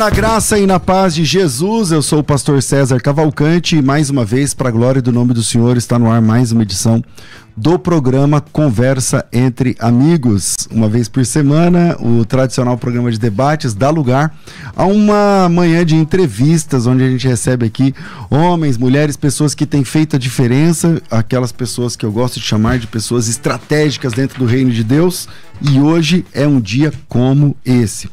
Na graça e na paz de Jesus. Eu sou o pastor César Cavalcante e mais uma vez, para a glória do nome do Senhor, está no ar mais uma edição do programa Conversa entre Amigos. Uma vez por semana, o tradicional programa de debates dá lugar a uma manhã de entrevistas, onde a gente recebe aqui homens, mulheres, pessoas que têm feito a diferença, aquelas pessoas que eu gosto de chamar de pessoas estratégicas dentro do reino de Deus. E hoje é um dia como esse.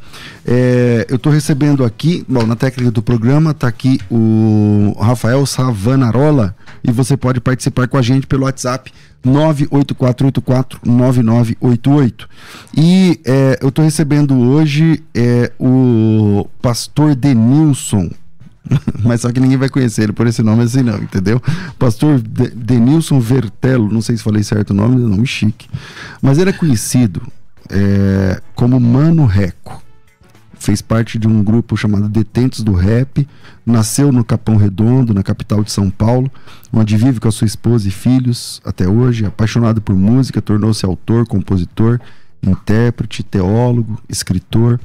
É, eu estou recebendo aqui, bom, na técnica do programa está aqui o Rafael Savanarola e você pode participar com a gente pelo WhatsApp 984849988. E é, eu estou recebendo hoje é, o pastor Denilson. Mas só que ninguém vai conhecer ele por esse nome assim, não, entendeu? Pastor De Denilson Vertelo, não sei se falei certo o nome, nome chique. Mas ele é conhecido é, como Mano Reco fez parte de um grupo chamado Detentos do Rap, nasceu no Capão Redondo, na capital de São Paulo, onde vive com a sua esposa e filhos até hoje, apaixonado por música, tornou-se autor, compositor, intérprete, teólogo, escritor.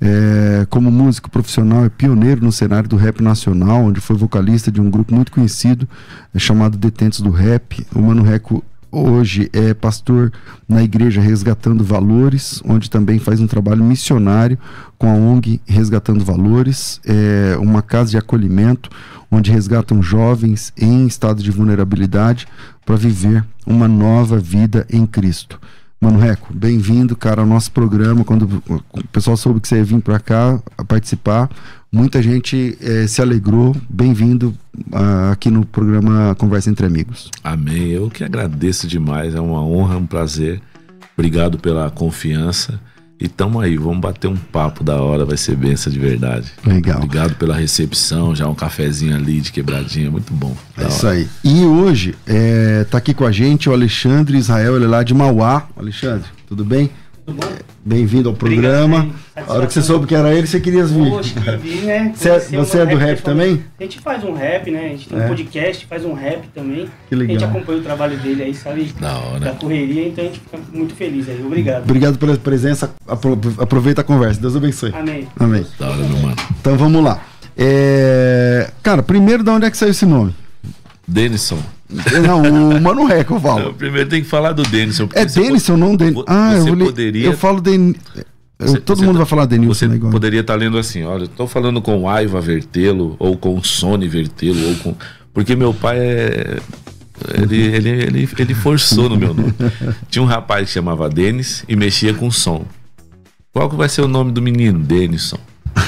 É, como músico profissional, é pioneiro no cenário do rap nacional, onde foi vocalista de um grupo muito conhecido é, chamado Detentos do Rap. O Mano Reco hoje é pastor na igreja Resgatando Valores, onde também faz um trabalho missionário com a ONG Resgatando Valores, é uma casa de acolhimento onde resgatam jovens em estado de vulnerabilidade para viver uma nova vida em Cristo. Mano Reco, bem-vindo, cara, ao nosso programa. Quando o pessoal soube que você ia vir para cá participar, muita gente eh, se alegrou. Bem-vindo aqui no programa Conversa entre Amigos. Amém. Eu que agradeço demais. É uma honra, um prazer. Obrigado pela confiança. E tamo aí, vamos bater um papo da hora, vai ser benção de verdade. Legal. Obrigado pela recepção, já um cafezinho ali de quebradinha, muito bom. É isso aí. E hoje é, tá aqui com a gente o Alexandre Israel, ele é lá de Mauá. Alexandre, tudo bem? Tudo bom? Bem-vindo ao programa. a hora que você soube que era ele, você queria vir. Hoje que vi, né? Você é- você é do rap também? A gente faz um rap, né? A gente tem É. um podcast, faz um rap também. Que legal. A gente acompanha o trabalho dele aí, sabe? Da hora. Da correria, então a gente fica muito feliz aí. Obrigado. Obrigado pela presença. Apro- Aproveita a conversa. Deus abençoe. Amém. Amém. Da hora, meu mano. Então vamos lá. É, Cara, primeiro, de onde é que saiu esse nome? Denison. Não, o Mano Reco, eu Eu falo. primeiro tem que falar do Denison. É Denison, não Den... vo- Ah, eu, você vou ler- poderia- eu falo Den... eu- Você- Todo mundo tá- vai falar Denilson, Você igual. poderia estar lendo assim, olha, eu tô falando com Aiva Vertelo, ou com Sony Vertelo, ou com. Porque meu pai é. Ele, ele, ele, ele forçou no meu nome. Tinha um rapaz que chamava Denis e mexia com som. Qual que vai ser o nome do menino? Denison.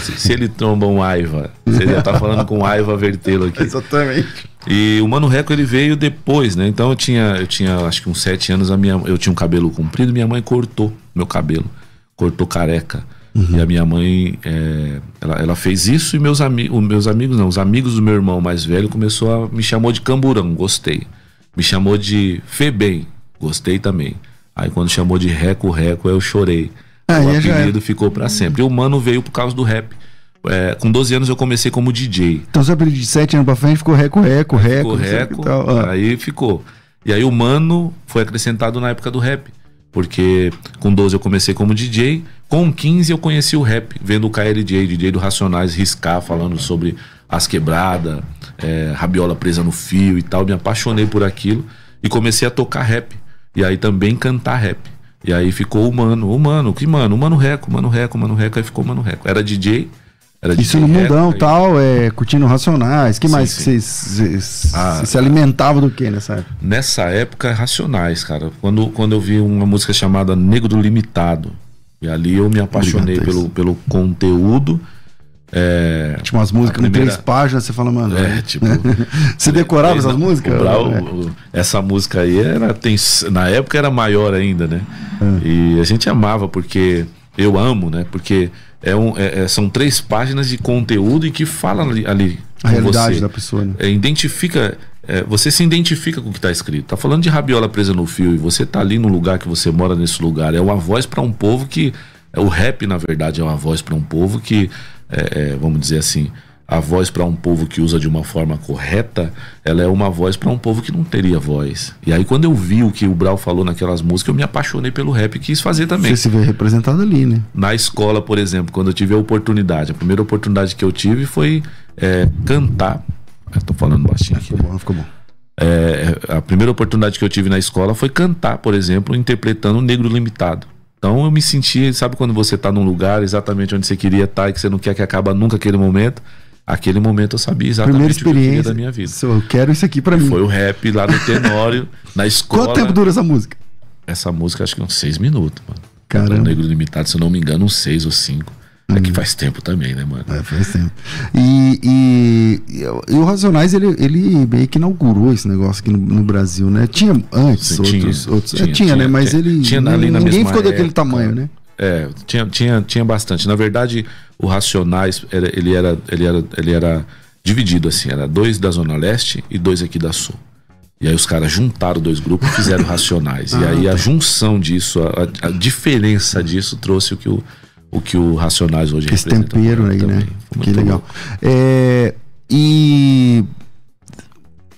Se, se ele tromba um Aiva, você já tá falando com Aiva Vertelo aqui. Exatamente. E o Mano Reco ele veio depois, né? Então eu tinha, eu tinha acho que uns sete anos, a minha, eu tinha um cabelo comprido, minha mãe cortou meu cabelo, cortou careca. E a minha mãe, é, ela, ela fez isso e meus, ami meus amigos, não, os amigos do meu irmão mais velho começou a me chamou de camburão, gostei. Me chamou de Febem, gostei também. Aí quando chamou de Reco Reco, eu chorei. Ah, o aí já apelido ficou pra sempre. E o Mano veio por causa do rap. É, com 12 anos eu comecei como DJ. Então seu apelido de 7 anos pra frente ficou Reco, Reco, Reco. Ficou o reco, tal. Aí ficou. E aí o Mano foi acrescentado na época do rap. Porque com 12 eu comecei como DJ, com 15 eu conheci o rap, vendo o KLJ, DJ do Racionais, riscar, falando sobre as quebradas, é, rabiola presa no fio e tal. Me apaixonei por aquilo e comecei a tocar rap. E aí também cantar rap. E aí ficou o Mano, o Mano, que Mano? O Mano Reco, Mano Reco, Mano Reco, aí ficou o Mano Reco. Era DJ, era Isso DJ no Reco, mundão aí- tal, é, curtindo racionais. que Sim, mais que vocês vocês- Ah, se alimentavam do que nessa época? Nessa época, Racionais, cara. Quando, quando eu vi uma música chamada Negro Limitado. E ali eu me apaixonei Obrigado, pelo, pelo conteúdo. É, Tipo umas músicas primeira- com três páginas, você fala, mano. é, tipo. Você decorava essas não, músicas? Brau- É. essa música aí era. Tem, na época era maior ainda, né? É. E a gente amava, porque. Eu amo, né? Porque é um, é- é- são três páginas de conteúdo e que fala ali, ali A realidade você. da pessoa, né? É, identifica. você se identifica com o que está escrito. Tá falando de rabiola presa no fio e você tá ali no lugar que você mora nesse lugar. É uma voz para um povo que. O rap, na verdade, é uma voz para um povo que, é, é, vamos dizer assim, a voz para um povo que usa de uma forma correta, ela é uma voz para um povo que não teria voz. E aí, quando eu vi o que o Brau falou naquelas músicas, eu me apaixonei pelo rap e quis fazer também. Você se vê representado ali, né? Na escola, por exemplo, quando eu tive a oportunidade, a primeira oportunidade que eu tive foi é, cantar. Eu tô falando baixinho aqui. Ficou bom, ficou bom. É, a primeira oportunidade que eu tive na escola foi cantar, por exemplo, interpretando o Negro Limitado. Então eu me senti, sabe quando você tá num lugar exatamente onde você queria estar e que você não quer que acabe nunca aquele momento? Aquele momento eu sabia exatamente o que eu queria da minha vida. Eu quero isso aqui pra mim. Foi o rap lá no Tenório, na escola. Quanto tempo dura essa música? Essa música acho que uns seis minutos, mano. Caramba. O Negro Limitado, se eu não me engano, uns seis ou cinco. É que faz tempo também, né, mano? É, faz tempo. E, e, e o Racionais, ele, ele meio que inaugurou esse negócio aqui no, no Brasil, né? Tinha antes Sim, outros. tinha, outros é, tinha, tinha, né? tinha, Mas tinha. ele. Tinha ali na ninguém ficou daquele época. tamanho, né? É, tinha, tinha, tinha bastante. Na verdade, o Racionais, era- ele, era, ele, era, ele era dividido assim, era dois da Zona Leste e dois aqui da Sul. E aí os caras juntaram dois grupos e fizeram Racionais. e aí a junção disso, a, a diferença disso trouxe o que o, o, que o Racionais hoje Esse tempero aí, também. né? Foi Que muito legal. É, e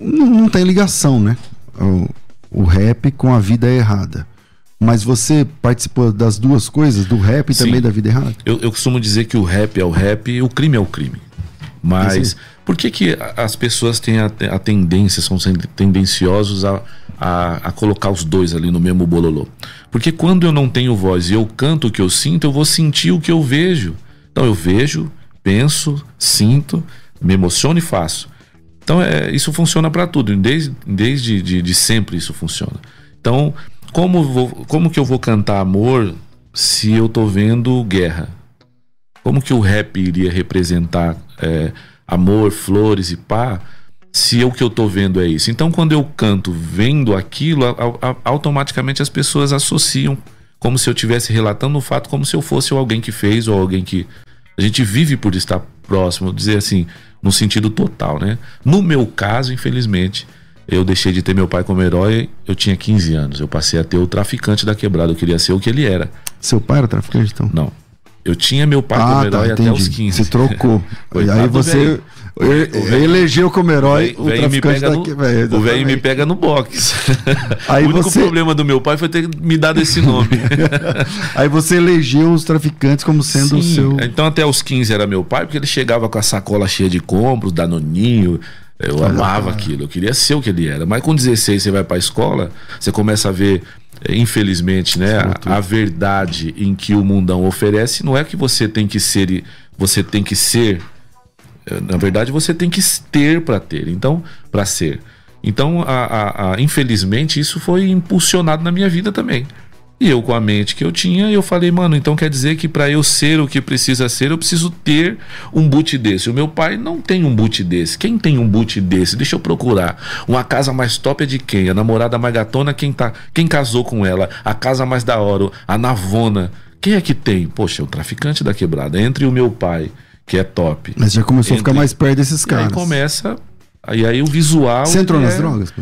não, não tem ligação, né? O, o rap com a vida errada. Mas você participou das duas coisas, do rap e Sim. também da vida errada? Eu, eu costumo dizer que o rap é o rap e o crime é o crime. Mas Isso por que, que as pessoas têm a, a tendência, são tendenciosos a, a, a colocar os dois ali no mesmo bololô? Porque quando eu não tenho voz e eu canto o que eu sinto, eu vou sentir o que eu vejo. Então eu vejo, penso, sinto, me emociono e faço. Então é, isso funciona para tudo, desde, desde de, de sempre isso funciona. Então, como, vou, como que eu vou cantar amor se eu tô vendo guerra? Como que o rap iria representar é, amor, flores e pá, se o que eu tô vendo é isso? Então, quando eu canto vendo aquilo, a- a- automaticamente as pessoas associam como se eu estivesse relatando o fato como se eu fosse alguém que fez ou alguém que. A gente vive por estar próximo, dizer assim, no sentido total, né? No meu caso, infelizmente, eu deixei de ter meu pai como herói, eu tinha 15 anos. Eu passei a ter o traficante da quebrada, eu queria ser o que ele era. Seu pai era traficante, então? Não. Eu tinha meu pai ah, como tá, herói até os 15. Você trocou. e aí você velho. E- O velho- elegeu como herói O o traficante pega daqui. no, velho, o velho me pega no box. Aí o único você- problema do meu pai foi ter me dado esse nome. Aí você elegeu os traficantes como sendo o Sim. seu. Então até os 15 era meu pai, porque ele chegava com a sacola cheia de compras, danoninho. Eu amava aquilo, eu queria ser o que ele era. Mas com 16 você vai pra escola, você começa a ver, eh, infelizmente, né, a, a verdade em que o mundão oferece não é que você tem que ser, você tem que ser na verdade você tem que ter para ter então para ser. Então a, a- a- infelizmente isso foi impulsionado na minha vida também. E eu com a mente que eu tinha eu falei mano então quer dizer que para eu ser o que precisa ser eu preciso ter um boot desse. O meu pai não tem um boot desse. Quem tem um boot desse? Deixa eu procurar. Uma casa mais top é de quem? A namorada mais gatona quem tá quem casou com ela? A casa mais da hora a navona. Quem é que tem? Poxa o traficante da quebrada. Entre o meu pai que é top Mas já começou a ficar Entre- mais perto desses e caras. aí começa. Aí, aí o visual. Você entrou ele nas é- drogas?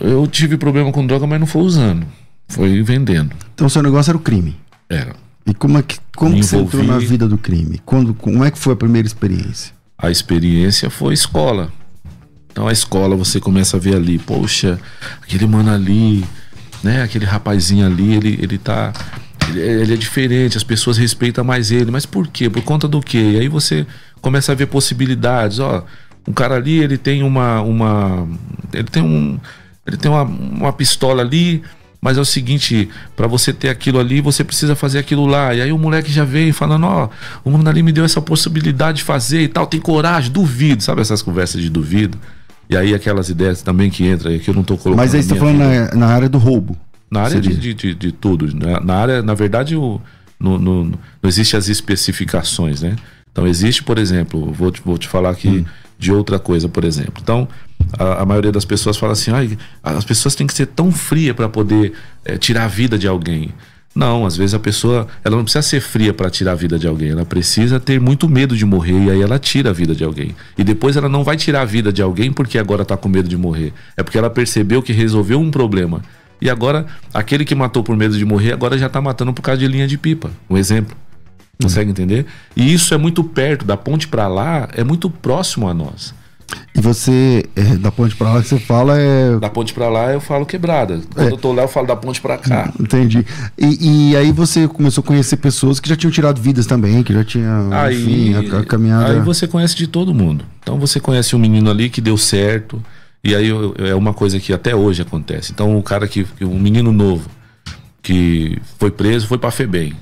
Eu tive problema com droga, mas não foi usando. Foi vendendo. Então seu negócio era o crime. Era. E como é que, como que você entrou na vida do crime? Quando, como é que foi a primeira experiência? A experiência foi escola. Então a escola você começa a ver ali, poxa, aquele mano ali, né? Aquele rapazinho ali, ele, ele tá. Ele, é- diferente, as pessoas respeitam mais ele. Mas por quê? Por conta do quê? E aí você começa a ver possibilidades. Ó, um cara ali, ele tem uma. uma ele tem um. Ele tem uma, uma pistola ali. Mas é o seguinte, pra você ter aquilo ali, você precisa fazer aquilo lá. E aí o moleque já vem falando, ó, o mano ali me deu essa possibilidade de fazer e tal, tem coragem, duvido. Sabe essas conversas de duvido? E aí aquelas ideias também que entram, que eu não tô colocando. Mas aí você tá falando na, na área do roubo. Na área de, de, de, de tudo. Na, na área, na verdade, o, no, no, não existe as especificações, né? Então existe, por exemplo, vou te, vou te falar aqui Hum. de outra coisa, por exemplo. Então, a, a maioria das pessoas fala assim, Ai, as pessoas têm que ser tão frias para poder eh, tirar a vida de alguém. Não, às vezes a pessoa, ela não precisa ser fria para tirar a vida de alguém, ela precisa ter muito medo de morrer e aí ela tira a vida de alguém. E depois ela não vai tirar a vida de alguém porque agora tá com medo de morrer. É porque ela percebeu que resolveu um problema. E agora, aquele que matou por medo de morrer, agora já tá matando por causa de linha de pipa. Um exemplo. Consegue entender? E isso é muito perto, da ponte para lá, é muito próximo a nós. E você, é, da ponte pra lá que você fala é. Da ponte para lá eu falo quebrada. Quando É. eu tô lá eu falo da ponte para cá. Entendi. E, e aí você começou a conhecer pessoas que já tinham tirado vidas também, que já tinham, Aí, enfim, a, a caminhada. aí você conhece de todo mundo. Então você conhece um menino ali que deu certo. E aí eu- é uma coisa que até hoje acontece. Então o cara que. Um menino novo que foi preso foi pra FEBEM.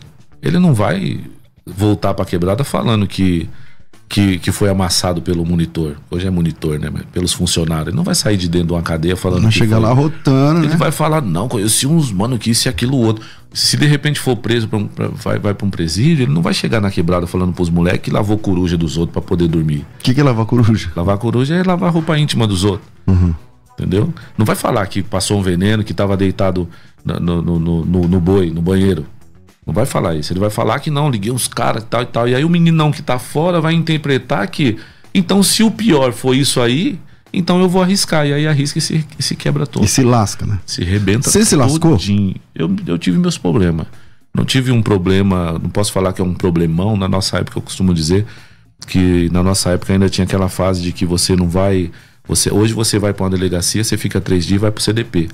Ele não vai voltar pra quebrada falando que. Que, que foi amassado pelo monitor. Hoje é monitor, né? Pelos funcionários. Ele não vai sair de dentro de uma cadeia falando Não chega foi. lá rotando, Ele né? vai falar, não, conheci uns mano que isso e aquilo outro. Se de repente for preso, pra pra- vai, vai pra um presídio, ele não vai chegar na quebrada falando pros moleques que lavou coruja dos outros pra poder dormir. O que, que é lavar coruja? Lavar coruja é lavar roupa íntima dos outros. Entendeu? Não vai falar que passou um veneno, que tava deitado no, no, no- no boi, no banheiro. Não vai falar isso. Ele vai falar que não, liguei uns caras e tal e tal. E aí o meninão que tá fora vai interpretar que. Então, se o pior foi isso aí, então eu vou arriscar. E aí arrisca e se, se quebra todo. E se lasca, né? Se rebenta Você se lascou? Eu, eu tive meus problemas. Não tive um problema, não posso falar que é um problemão. Na nossa época, eu costumo dizer que na nossa época ainda tinha aquela fase de que você não vai. Você, hoje você vai para uma delegacia, você fica três dias e vai pro CDP.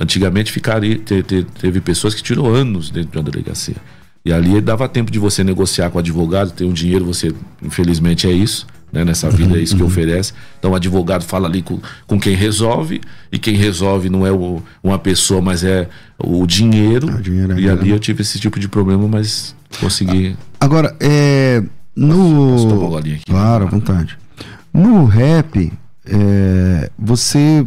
Antigamente ficaria, te- te- teve pessoas que tirou anos dentro de uma delegacia. E ali dava tempo de você negociar com o advogado, ter um dinheiro, você, infelizmente, é isso. Né? Nessa vida é isso que oferece. Então o advogado fala ali com, com quem resolve, e quem resolve não é o- uma pessoa, mas é o dinheiro. Ah, o dinheiro é e ali eu tive esse tipo de problema, mas consegui. Agora, é. No. posso golinha aqui? Claro, à vontade. No rap, é, você.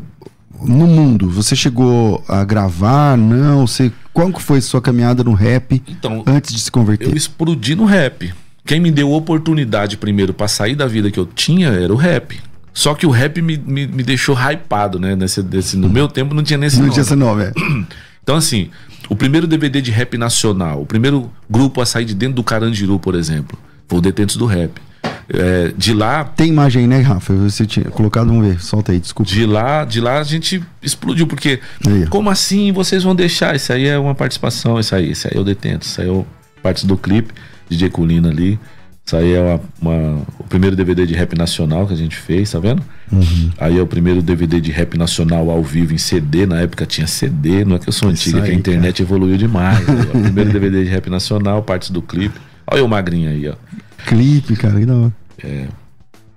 No mundo, você chegou a gravar? Não? Você, qual que foi sua caminhada no rap Então, antes de se converter? eu explodi no rap. Quem me deu oportunidade primeiro pra sair da vida que eu tinha era o rap. Só que o rap me, me, me deixou hypado, né? Nesse, desse, no meu tempo não tinha nesse Não nome. tinha esse nome, é. Então, assim, o primeiro DVD de rap nacional, o primeiro grupo a sair de dentro do Carandiru, por exemplo, foi o Detentos do Rap. É, de lá, Tem imagem né, Rafa? Você tinha colocado, vamos ver. Solta aí, desculpa. de lá, de lá a gente explodiu, porque Aí, como assim vocês vão deixar? Isso aí é uma participação, isso aí, isso aí é o Detento, isso aí é o, parte do clipe, DJ Colina ali. Isso aí é uma, uma- o primeiro DVD de rap nacional que a gente fez, tá vendo? Uhum. Aí é o primeiro DVD de rap nacional ao vivo em CD. Na época tinha CD, não é que eu sou antiga, que a internet evoluiu demais. aí, ó. primeiro DVD de rap nacional, partes do clipe. Olha o magrinho aí, ó. Clipe, cara, que da hora. É.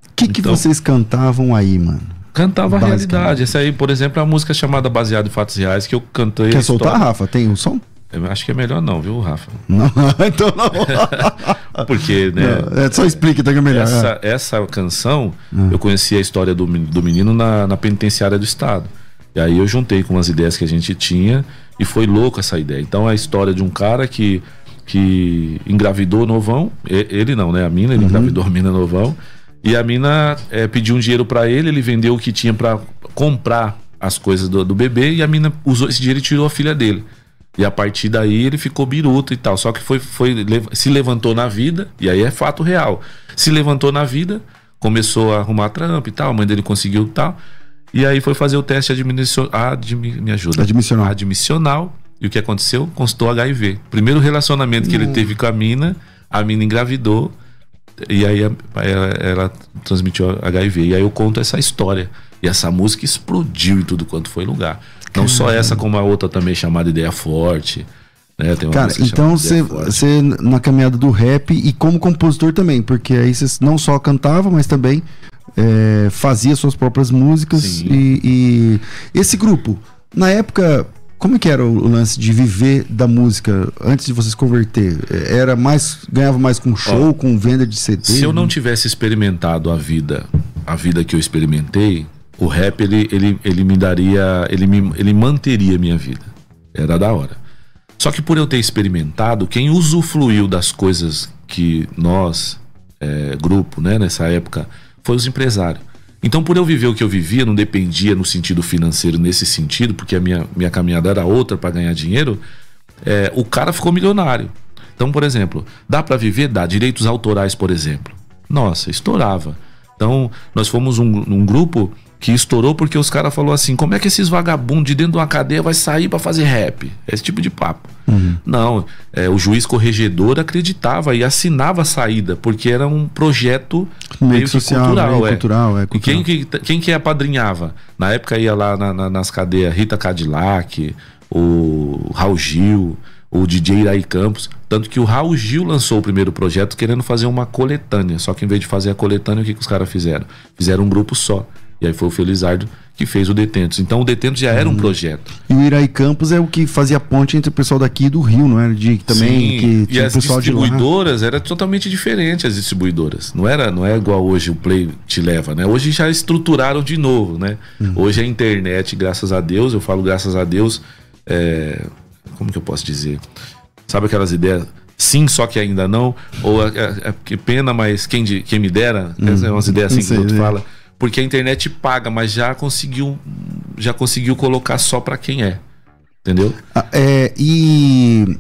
O que, que Então- vocês cantavam aí, mano? Cantava a realidade. Essa aí, por exemplo, é uma música chamada Baseado em Fatos Reais, que eu cantei. a Quer soltar, Rafa? Tem o som? Eu acho que é melhor não, viu, Rafa? Não, então não. Porque, né? Não, é, só explica, então que é melhor. Essa, essa canção, eu conheci a história do, do menino na, na penitenciária do estado. E aí eu juntei com as ideias que a gente tinha e foi louco essa ideia. Então é a história de um cara que, que engravidou novão, ele não, né? A mina, ele engravidou a mina novão. E a mina eh, pediu um dinheiro pra ele, ele vendeu o que tinha pra comprar as coisas do, do bebê e a mina usou esse dinheiro e tirou a filha dele. E a partir daí ele ficou biruta e tal. Só que foi, foi se levantou na vida, e aí é fato real. Se levantou na vida, começou a arrumar trampo e tal, a mãe dele conseguiu e tal. E aí foi fazer o teste admissional. Admi, me ajuda. Admissional. Admissional. E o que aconteceu? Constou HIV. Primeiro relacionamento que ele teve com a mina, a mina engravidou. E aí ela, ela transmitiu HIV. E aí eu conto essa história. E essa música explodiu em tudo quanto foi lugar. Não só essa, como a outra também chamada Ideia Forte. Né? Tem uma Cara, então você, na caminhada do rap e como compositor também, porque aí você não só cantava, mas também é, fazia suas próprias músicas e, e esse grupo, na época, como é que era o lance de viver da música antes de você se converter? É, Era mais ganhava mais com show, com venda de CD? Se eu não tivesse experimentado a vida, a vida que eu experimentei, o rap ele, ele, ele me daria, ele me, ele manteria minha vida. Era da hora. Só que por eu ter experimentado, quem usufruiu das coisas que nós, é, grupo, né, nessa época, foi os empresários. Então, por eu viver o que eu vivia, não dependia no sentido financeiro, nesse sentido, porque a minha, minha caminhada era outra para ganhar dinheiro, é, o cara ficou milionário. Então, por exemplo, dá para viver? Dá. Direitos autorais, por exemplo. Nossa, estourava. Então, nós fomos um, um grupo que estourou porque os caras falaram assim: como é que esses vagabundos de dentro de uma cadeia vai sair para fazer rap? Esse tipo de papo. Uhum. Não, é, o juiz corregedor acreditava e assinava a saída, porque era um projeto meio, meio social, cultural. Meio é. cultural, é cultural. E quem, quem que apadrinhava? Na época ia lá na, na, nas cadeias Rita Cadillac, o Raul Gil, o DJ Iraí Campos. Tanto que o Raul Gil lançou o primeiro projeto querendo fazer uma coletânea. Só que em vez de fazer a coletânea, o que, que os caras fizeram? Fizeram um grupo só. E aí foi o Felizardo que fez o Detentos. Então o Detentos já era um uhum. projeto. E o Iraí Campos é o que fazia ponte entre o pessoal daqui e do Rio, não era? De, também Sim, que e as distribuidoras de era totalmente diferente as distribuidoras. Não era, não é igual hoje o Play te leva, né? Hoje já estruturaram de novo, né? Uhum. Hoje a internet, graças a Deus, eu falo graças a Deus, é, como que eu posso dizer? Sabe aquelas ideias sim, só que ainda não, ou é, é, é que pena, mas quem, quem me dera, uhum. é umas ideias assim que o outro fala porque a internet paga, mas já conseguiu já conseguiu colocar só para quem é. Entendeu? Ah, é, e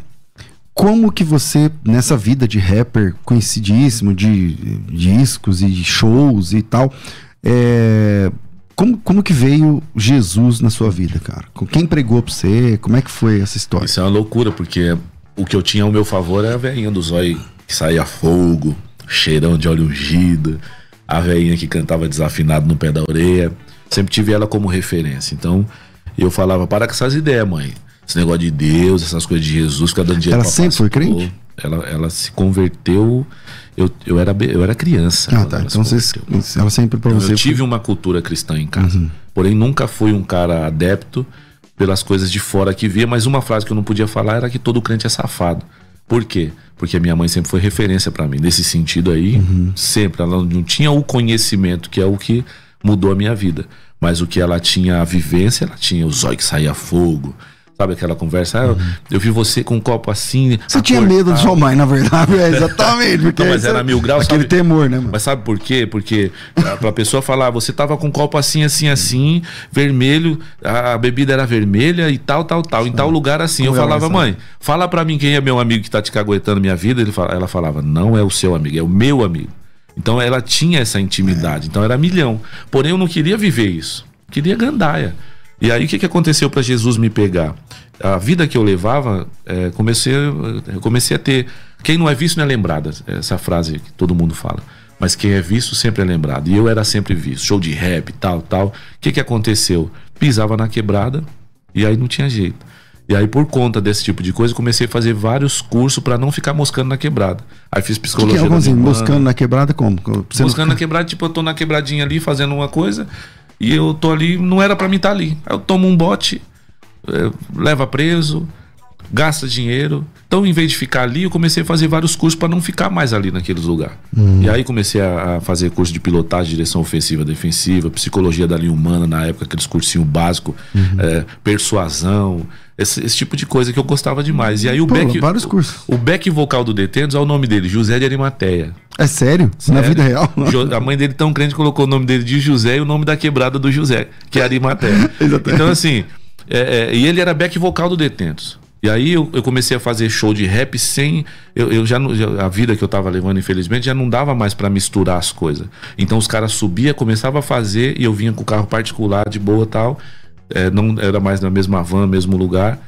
como que você, nessa vida de rapper conhecidíssimo, de, discos e shows e tal, é, como, como que veio Jesus na sua vida, cara? Quem pregou pra você? Como é que foi essa história? Isso é uma loucura, porque o que eu tinha ao meu favor era a velhinha do zóio que saía fogo, cheirão de óleo ungido a velhinha que cantava desafinado no pé da orelha. Sempre tive ela como referência. Então, eu falava, para com essas ideias, mãe. Esse negócio de Deus, essas coisas de Jesus, ficar dando dinheiro Ela sempre foi crente? Ela, ela se converteu. Eu, eu, era, eu era criança. Ah, tá. Então você, ela sempre você. Eu tive foi... uma cultura cristã em casa. Uhum. Porém, nunca fui um cara adepto pelas coisas de fora que via. Mas uma frase que eu não podia falar era que todo crente é safado. Por quê? Porque a minha mãe sempre foi referência para mim. Nesse sentido aí, uhum. sempre. Ela não tinha o conhecimento, que é o que mudou a minha vida. Mas o que ela tinha a vivência, ela tinha o zóio que saía fogo, Sabe aquela conversa? Ah, eu vi você com um copo assim. Você tinha medo de sua mãe, na verdade. É, exatamente. Porque não, mas era mil graus. Aquele sabe? temor, né, mano? Mas sabe por quê? Porque pra pessoa falar, você tava com um copo assim, assim, assim, vermelho, a bebida era vermelha e tal, tal, tal, em tal lugar assim. Como eu falava, mãe, fala pra mim quem é meu amigo que tá te caguetando minha vida. Ele fala, ela falava, não é o seu amigo, é o meu amigo. Então ela tinha essa intimidade, é. então era milhão. Porém, eu não queria viver isso. Queria gandaia. E aí o que, que aconteceu para Jesus me pegar? A vida que eu levava, é, comecei, eu comecei a ter. Quem não é visto não é lembrado, essa frase que todo mundo fala. Mas quem é visto sempre é lembrado. E eu era sempre visto. Show de rap, tal, tal. O que, que aconteceu? Pisava na quebrada e aí não tinha jeito. E aí, por conta desse tipo de coisa, comecei a fazer vários cursos para não ficar moscando na quebrada. Aí fiz psicologia. Que que é, moscando na quebrada como? Você moscando não... na quebrada, tipo, eu tô na quebradinha ali fazendo uma coisa, e eu tô ali, não era para mim estar tá ali. Aí eu tomo um bote, é, leva preso, gasta dinheiro. Então, em vez de ficar ali, eu comecei a fazer vários cursos para não ficar mais ali naqueles lugares. Uhum. E aí comecei a, a, fazer curso de pilotagem, direção ofensiva, defensiva, psicologia da linha humana na época, aqueles cursinhos básicos, uhum. é, persuasão, esse, esse, tipo de coisa que eu gostava demais. E aí o Pô, back, vários cursos. O, back vocal do Detentos é o nome dele, José de Arimateia. É sério? sério? Na vida real? A mãe dele tão crente colocou o nome dele de José e o nome da quebrada do José, que é Arimateia. então assim, é, é, e ele era back vocal do Detentos. E aí eu, eu, comecei a fazer show de rap sem. Eu, eu já, A vida que eu tava levando, infelizmente, já não dava mais para misturar as coisas. Então os caras subia, começava a fazer e eu vinha com o carro particular de boa tal. É, não era mais na mesma van, mesmo lugar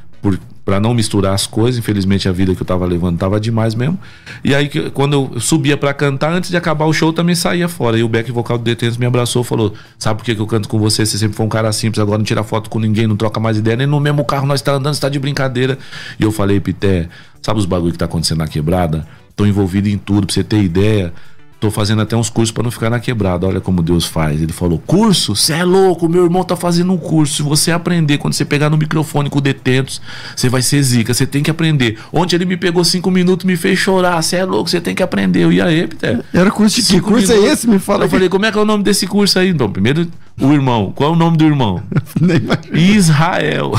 para não misturar as coisas. Infelizmente a vida que eu tava levando tava demais mesmo. E aí quando eu subia para cantar, antes de acabar o show, também saía fora. E o back vocal do Detentos me abraçou, falou: "Sabe por que, que eu canto com você? Você sempre foi um cara simples, agora não tira foto com ninguém, não troca mais ideia, nem no mesmo carro nós tá andando, está de brincadeira". E eu falei: "Pité, sabe os bagulho que tá acontecendo na quebrada? Tô envolvido em tudo, pra você ter ideia". Tô fazendo até uns cursos para não ficar na quebrada. Olha como Deus faz. Ele falou: curso? Você é louco, meu irmão tá fazendo um curso. Se você aprender, quando você pegar no microfone com detentos, você vai ser zica. Você tem que aprender. Ontem ele me pegou cinco minutos me fez chorar. Você é louco, você tem que aprender. E aí, Peter? Era curso de que curso é minutos. é esse? Me fala. Eu falei: como é que é o nome desse curso aí? Então, primeiro, o irmão. Qual é o nome do irmão? Israel.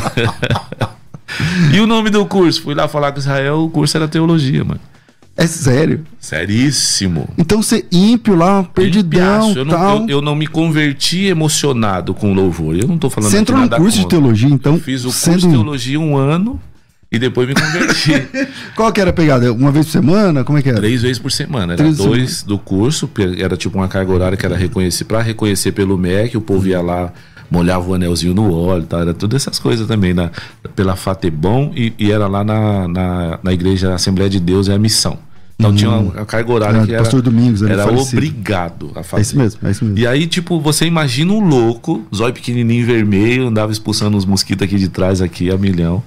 e o nome do curso? Fui lá falar com Israel, o curso era teologia, mano. É sério? Seríssimo. Então você ímpio lá, perdidão, eu não, tal. Eu, eu, não me converti emocionado com louvor. Eu não tô falando Você entrou num curso contra. de teologia, então? Eu fiz o sendo... curso de teologia um ano e depois me converti. Qual que era a pegada? Uma vez por semana? Como é que era? Três vezes por semana. Era Três dois do curso, era tipo uma carga horária que era reconhecer, pra reconhecer pelo MEC, o povo ia lá, molhava o anelzinho no óleo, tá? era tudo essas coisas também, na, pela Fatebom e, e era lá na, na, na igreja Assembleia de Deus, é a missão. Então tinha uma, a carga horária Ah, que era, Pastor Domingos, era falecido. obrigado a fazer. É isso mesmo, é isso mesmo. E aí, tipo, você imagina um louco, zóio pequenininho vermelho, andava expulsando os mosquitos aqui de trás, aqui a milhão.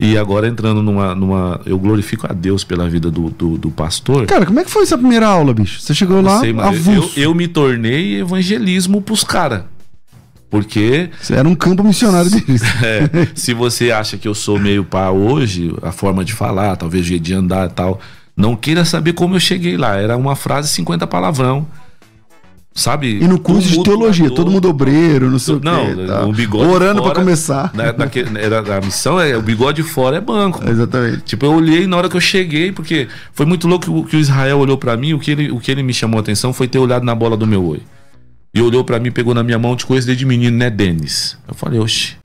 E agora entrando numa. numa eu glorifico a Deus pela vida do, do, do pastor. Cara, como é que foi essa primeira aula, bicho? Você chegou lá Sei, avulso. eu, eu me tornei evangelismo pros caras. Porque Você era um campo missionário de Cristo. é, se você acha que eu sou meio pá hoje, a forma de falar, talvez o jeito de andar e tal, não queira saber como eu cheguei lá. Era uma frase 50 palavrão. Sabe? E no curso de teologia, todo mundo obreiro, não sei o Não, quê. tá. o bigode Orando pra começar. né, daquele- era, a missão é o bigode fora é banco. Exatamente. Tipo, eu olhei na hora que eu cheguei, porque foi muito louco que o, que o Israel olhou pra mim, o que, ele, o que ele me chamou a atenção foi ter olhado na bola do meu oi. E olhou pra mim, pegou na minha mão, te conheço desde menino, né, Denis? Eu falei, oxe,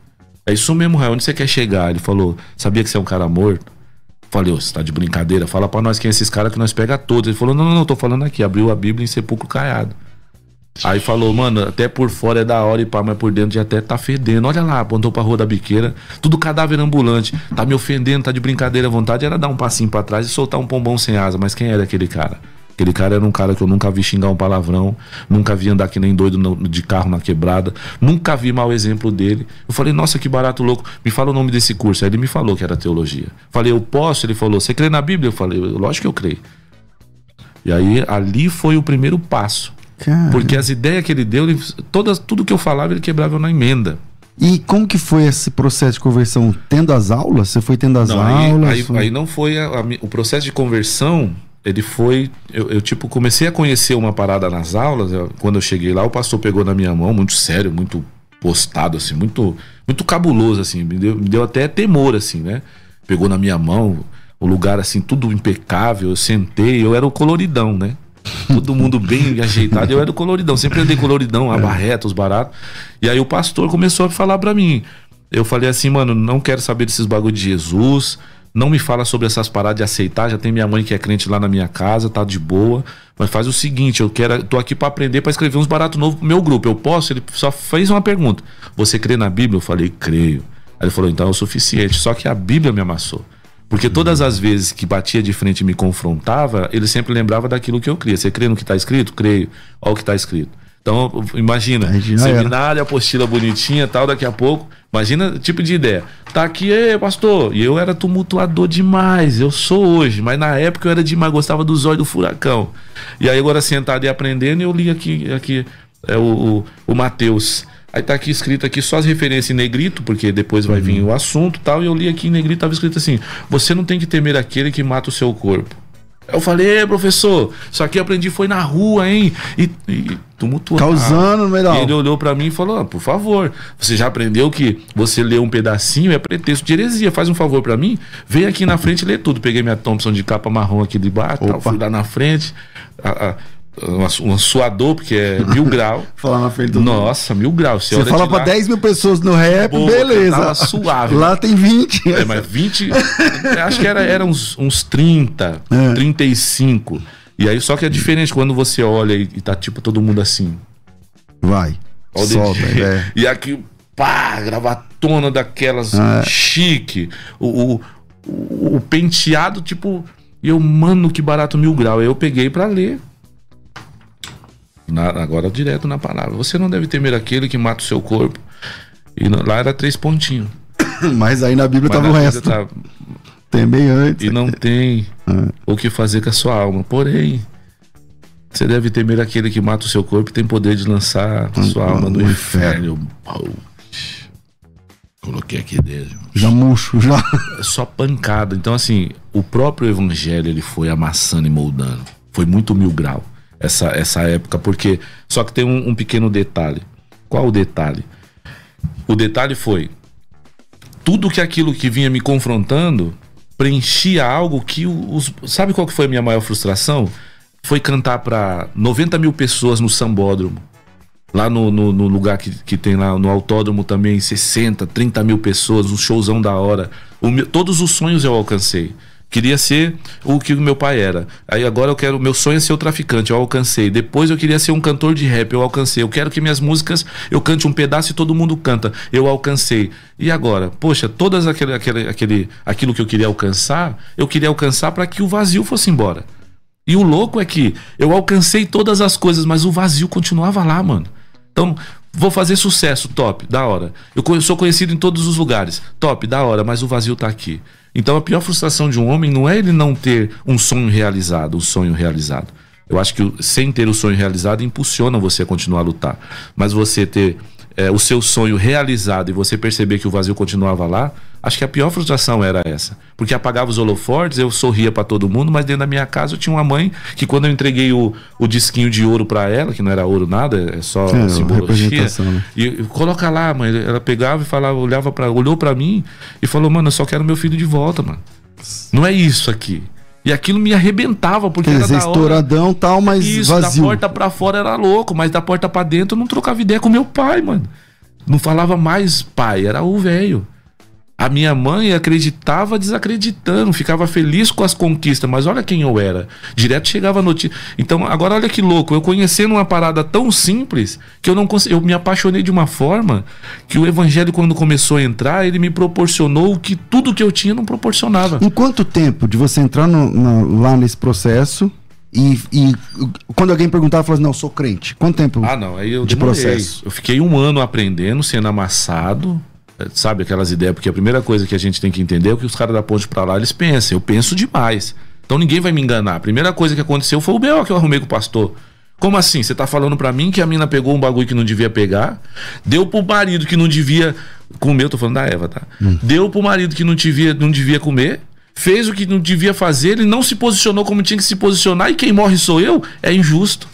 é isso mesmo, Rael, onde você quer chegar? Ele falou, sabia que você é um cara morto? Eu Falei, você tá de brincadeira? Fala pra nós quem é esses caras que nós pega todos. Ele falou, não, não, não, tô falando aqui. Abriu a Bíblia em sepulcro caiado. Aí falou, mano, até por fora é da hora e pá, mas por dentro já até tá fedendo. Olha lá, apontou pra rua da biqueira, tudo cadáver ambulante. Tá me ofendendo, tá de brincadeira. A vontade era dar um passinho pra trás e soltar um pombom sem asa. Mas quem era aquele cara? Aquele cara era um cara que eu nunca vi xingar um palavrão, nunca vi andar que nem doido no- de carro na quebrada, nunca vi mau exemplo dele. Eu falei, nossa, que barato louco. Me fala o nome desse curso. Aí ele me falou que era teologia. Falei, eu posso? Ele falou, você crê na Bíblia? Eu falei, lógico que eu creio. E aí, ali foi o primeiro passo. Cara. Porque as ideias que ele deu, ele, todas, tudo que eu falava, ele quebrava na emenda. E como que foi esse processo de conversão? Tendo as aulas? Você foi tendo as Não, aí, aulas? aí, Foi- aí não foi a- a o processo de conversão. Ele foi. Eu, eu, tipo, comecei a conhecer uma parada nas aulas. eu- quando eu cheguei lá, o pastor pegou na minha mão, muito sério, muito postado, assim, muito, muito cabuloso, assim. Me deu, me deu até temor, assim, né? Pegou na minha mão, o lugar, assim, tudo impecável. Eu sentei, eu era o coloridão, né? Todo mundo bem ajeitado. Eu era o coloridão, sempre andei coloridão, a barreta, os baratos. E aí o pastor começou a falar pra mim. Eu falei assim, mano, não quero saber desses bagulho de Jesus. Não me fala sobre essas paradas de aceitar. Já tem minha mãe que é crente lá na minha casa, tá de boa. Mas faz o seguinte, eu quero, tô aqui pra aprender pra escrever uns baratos novos pro meu grupo. Eu posso? Ele só fez uma pergunta. Você crê na Bíblia? Eu falei, creio. Aí ele falou, então é o suficiente. Só que a Bíblia me amassou. Porque todas as vezes que batia de frente e me confrontava, ele sempre lembrava daquilo que eu cria. Você crê no que está escrito? Creio. Olha o que está escrito. Então, imagina, seminário, apostila bonitinha tal, daqui a pouco. Imagina o tipo de ideia. Tá aqui, pastor. E eu era tumultuador demais. Eu sou hoje, mas na época eu era demais, gostava do zóio do furacão. E aí, agora sentado e aprendendo, eu li aqui, aqui é, o, o, o Mateus. Aí tá aqui escrito aqui só as referências em negrito, porque depois vai vir o assunto e tal. E eu li aqui em negrito, tava escrito assim: Você não tem que temer aquele que mata o seu corpo. Eu falei, "Ê, professor, isso aqui eu aprendi foi na rua, hein? E, e tumultuou. Causando no meio da E ele olhou pra mim e falou: ah, por favor, você já aprendeu que você lê um pedacinho é pretexto de heresia. Faz um favor pra mim, vem aqui na frente e lê tudo. Peguei minha Thompson de capa marrom aqui de baixo, tal, fui lá na frente. A, a, um suador, porque é mil grau. Falar na frente do Nossa, mil graus. Você olha fala pra lá- 10 mil pessoas no rap, Boa, beleza. suave. Lá tem 20. É, mas 20. acho que era, era uns, uns 30, É. 35. E aí, só que é diferente quando você olha e, e tá tipo todo mundo assim. Vai. Solta, é. E aqui, pá, gravatona daquelas Ah. chique. O, o, o- o penteado, tipo. E eu, mano, que barato mil grau. Aí eu peguei pra ler. Na- agora direto na palavra. Você não deve temer aquele que mata o seu corpo. E na- lá era três pontinhos. Mas aí na Bíblia Mas tava na o resto. tá- Tem bem antes. e não tem o que fazer com a sua alma. Porém, você deve temer aquele que mata o seu corpo e tem poder de lançar a sua alma no no inferno. Coloquei aqui dentro. Já murcho, já. É só pancada. Então, assim, o próprio evangelho ele foi amassando e moldando. Foi muito mil grau essa, essa época, porque. Só que tem um, um pequeno detalhe. Qual o detalhe? O detalhe foi. Tudo que aquilo que vinha me confrontando preenchia algo que os. Sabe qual que foi a minha maior frustração? Foi cantar pra 90 mil pessoas no sambódromo. Lá no, no, no lugar que, que tem lá no autódromo também, 60, 30 mil pessoas, um showzão da hora. Meu- todos os sonhos eu alcancei. Queria ser o que meu pai era. Aí agora eu quero. Meu sonho é ser o traficante, eu alcancei. Depois eu queria ser um cantor de rap, eu alcancei. Eu quero que minhas músicas eu cante um pedaço e todo mundo canta. Eu alcancei. E agora? Poxa, todas aquele, aquele, aquele, aquilo que eu queria alcançar, eu queria alcançar para que o vazio fosse embora. E o louco é que eu alcancei todas as coisas, mas o vazio continuava lá, mano. Então, vou fazer sucesso, top, da hora. Eu sou conhecido em todos os lugares, top, da hora, mas o vazio tá aqui. Então, a pior frustração de um homem não é ele não ter um sonho realizado, um sonho realizado. Eu acho que sem ter o sonho realizado impulsiona você a continuar a lutar. Mas você ter é, o seu sonho realizado e você perceber que o vazio continuava lá, acho que a pior frustração era essa. Porque apagava os holofortes, eu sorria pra todo mundo, mas dentro da minha casa eu tinha uma mãe que quando eu entreguei o, o disquinho de ouro pra ela, que não era ouro nada, é só É, simbologia. né? E, coloca lá, mãe. Ela pegava e falava, olhava para, olhou pra mim e falou: "Mano, eu só quero meu filho de volta, mano. Não é isso aqui". E aquilo me arrebentava porque Quer era da hora. estouradão tal, mas Isso, vazio. da porta pra fora era louco, mas da porta pra dentro eu não trocava ideia com meu pai, mano. Não falava mais pai, era o velho. A minha mãe acreditava desacreditando, ficava feliz com as conquistas, mas olha quem eu era. Direto chegava a notícia. Então, agora olha que louco, eu conhecendo uma parada tão simples que eu não cons... eu me apaixonei de uma forma que o evangelho quando começou a entrar, ele me proporcionou o que tudo que eu tinha não proporcionava. Em quanto tempo de você entrar no- na- lá nesse processo e, e quando alguém perguntava, falava assim, não, eu sou crente. Quanto tempo? Ah, não, aí eu de demorei. processo. Eu fiquei um ano aprendendo, sendo amassado, sabe aquelas ideias, porque a primeira coisa que a gente tem que entender é o que os caras da ponte pra lá, eles pensam, eu penso demais. Então ninguém vai me enganar. A primeira coisa que aconteceu foi o B.O. que eu arrumei com o pastor. Como assim? Você tá falando pra mim que a mina pegou um bagulho que não devia pegar, deu pro marido que não devia comer, eu tô falando da Eva, tá? Deu pro marido que não devia, não devia comer, fez o que não devia fazer, ele não se posicionou como tinha que se posicionar e quem morre sou eu, é injusto.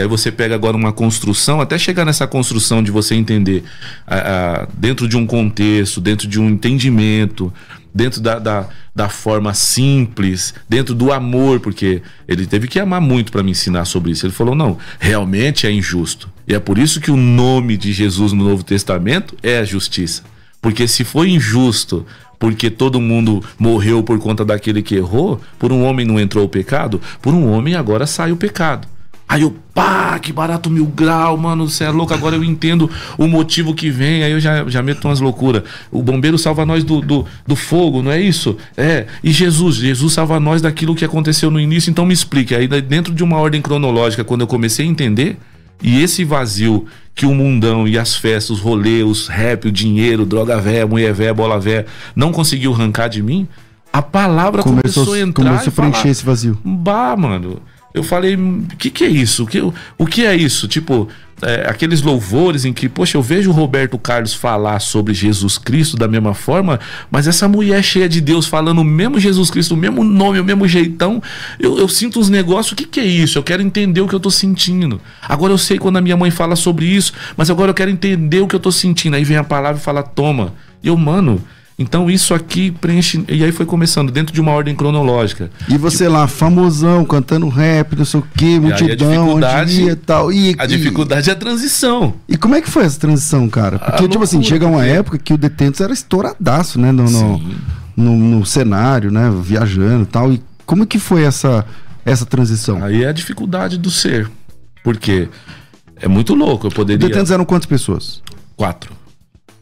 E aí você pega agora uma construção, até chegar nessa construção de você entender ah, ah, dentro de um contexto, dentro de um entendimento, dentro da, da, da forma simples, dentro do amor, porque ele teve que amar muito para me ensinar sobre isso. Ele falou: não, realmente é injusto. E é por isso que o nome de Jesus no Novo Testamento é a justiça. Porque se foi injusto, porque todo mundo morreu por conta daquele que errou, por um homem não entrou o pecado, por um homem agora sai o pecado. Aí eu, pá, que barato mil grau, mano, você é louco, agora eu entendo o motivo que vem, aí eu já, já meto umas loucuras. O bombeiro salva nós do, do, do fogo, não é isso? É, e Jesus, Jesus salva nós daquilo que aconteceu no início, então me explique. Aí dentro de uma ordem cronológica, quando eu comecei a entender, e esse vazio que o mundão e as festas, os rolês, os rap, o dinheiro, droga véia, mulher véia, bola véia, não conseguiu arrancar de mim, a palavra Começou, começou a entrar começou a e falar, preencher esse vazio. Bah, mano. Eu falei, o que, que é isso? O que, o que é isso? Tipo, é, aqueles louvores em que, poxa, eu vejo o Roberto Carlos falar sobre Jesus Cristo da mesma forma, mas essa mulher cheia de Deus falando o mesmo Jesus Cristo, o mesmo nome, o mesmo jeitão, eu, eu sinto uns negócios, o que, que é isso? Eu quero entender o que eu tô sentindo. Agora eu sei quando a minha mãe fala sobre isso, mas agora eu quero entender o que eu tô sentindo. Aí vem a palavra e fala, toma. E eu, mano. Então isso aqui preenche. E aí foi começando, dentro de uma ordem cronológica. E você lá, famosão, cantando rap, não sei o a multidão, onde ia e tal. E, A dificuldade é a transição. E, e como é que foi essa transição, cara? Porque, A tipo assim, loucura, chega uma época que o Detentos era estouradaço, né? No, no, no- no cenário, né? Viajando e tal. E como que foi essa, essa transição? Aí é a dificuldade do ser. Porque é muito louco. Eu O poderia. Detentos eram quantas pessoas? Quatro.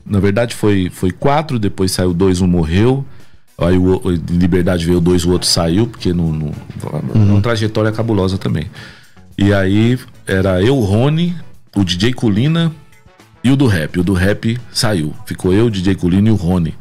Na verdade foi, foi quatro, depois saiu dois, um morreu. Aí o, o- de Liberdade veio dois, o outro saiu, porque não, não- é uma trajetória cabulosa também. E aí era eu, o Rony, o DJ Colina e o do rap. O do rap saiu. Ficou eu, o DJ Colina e o Rony.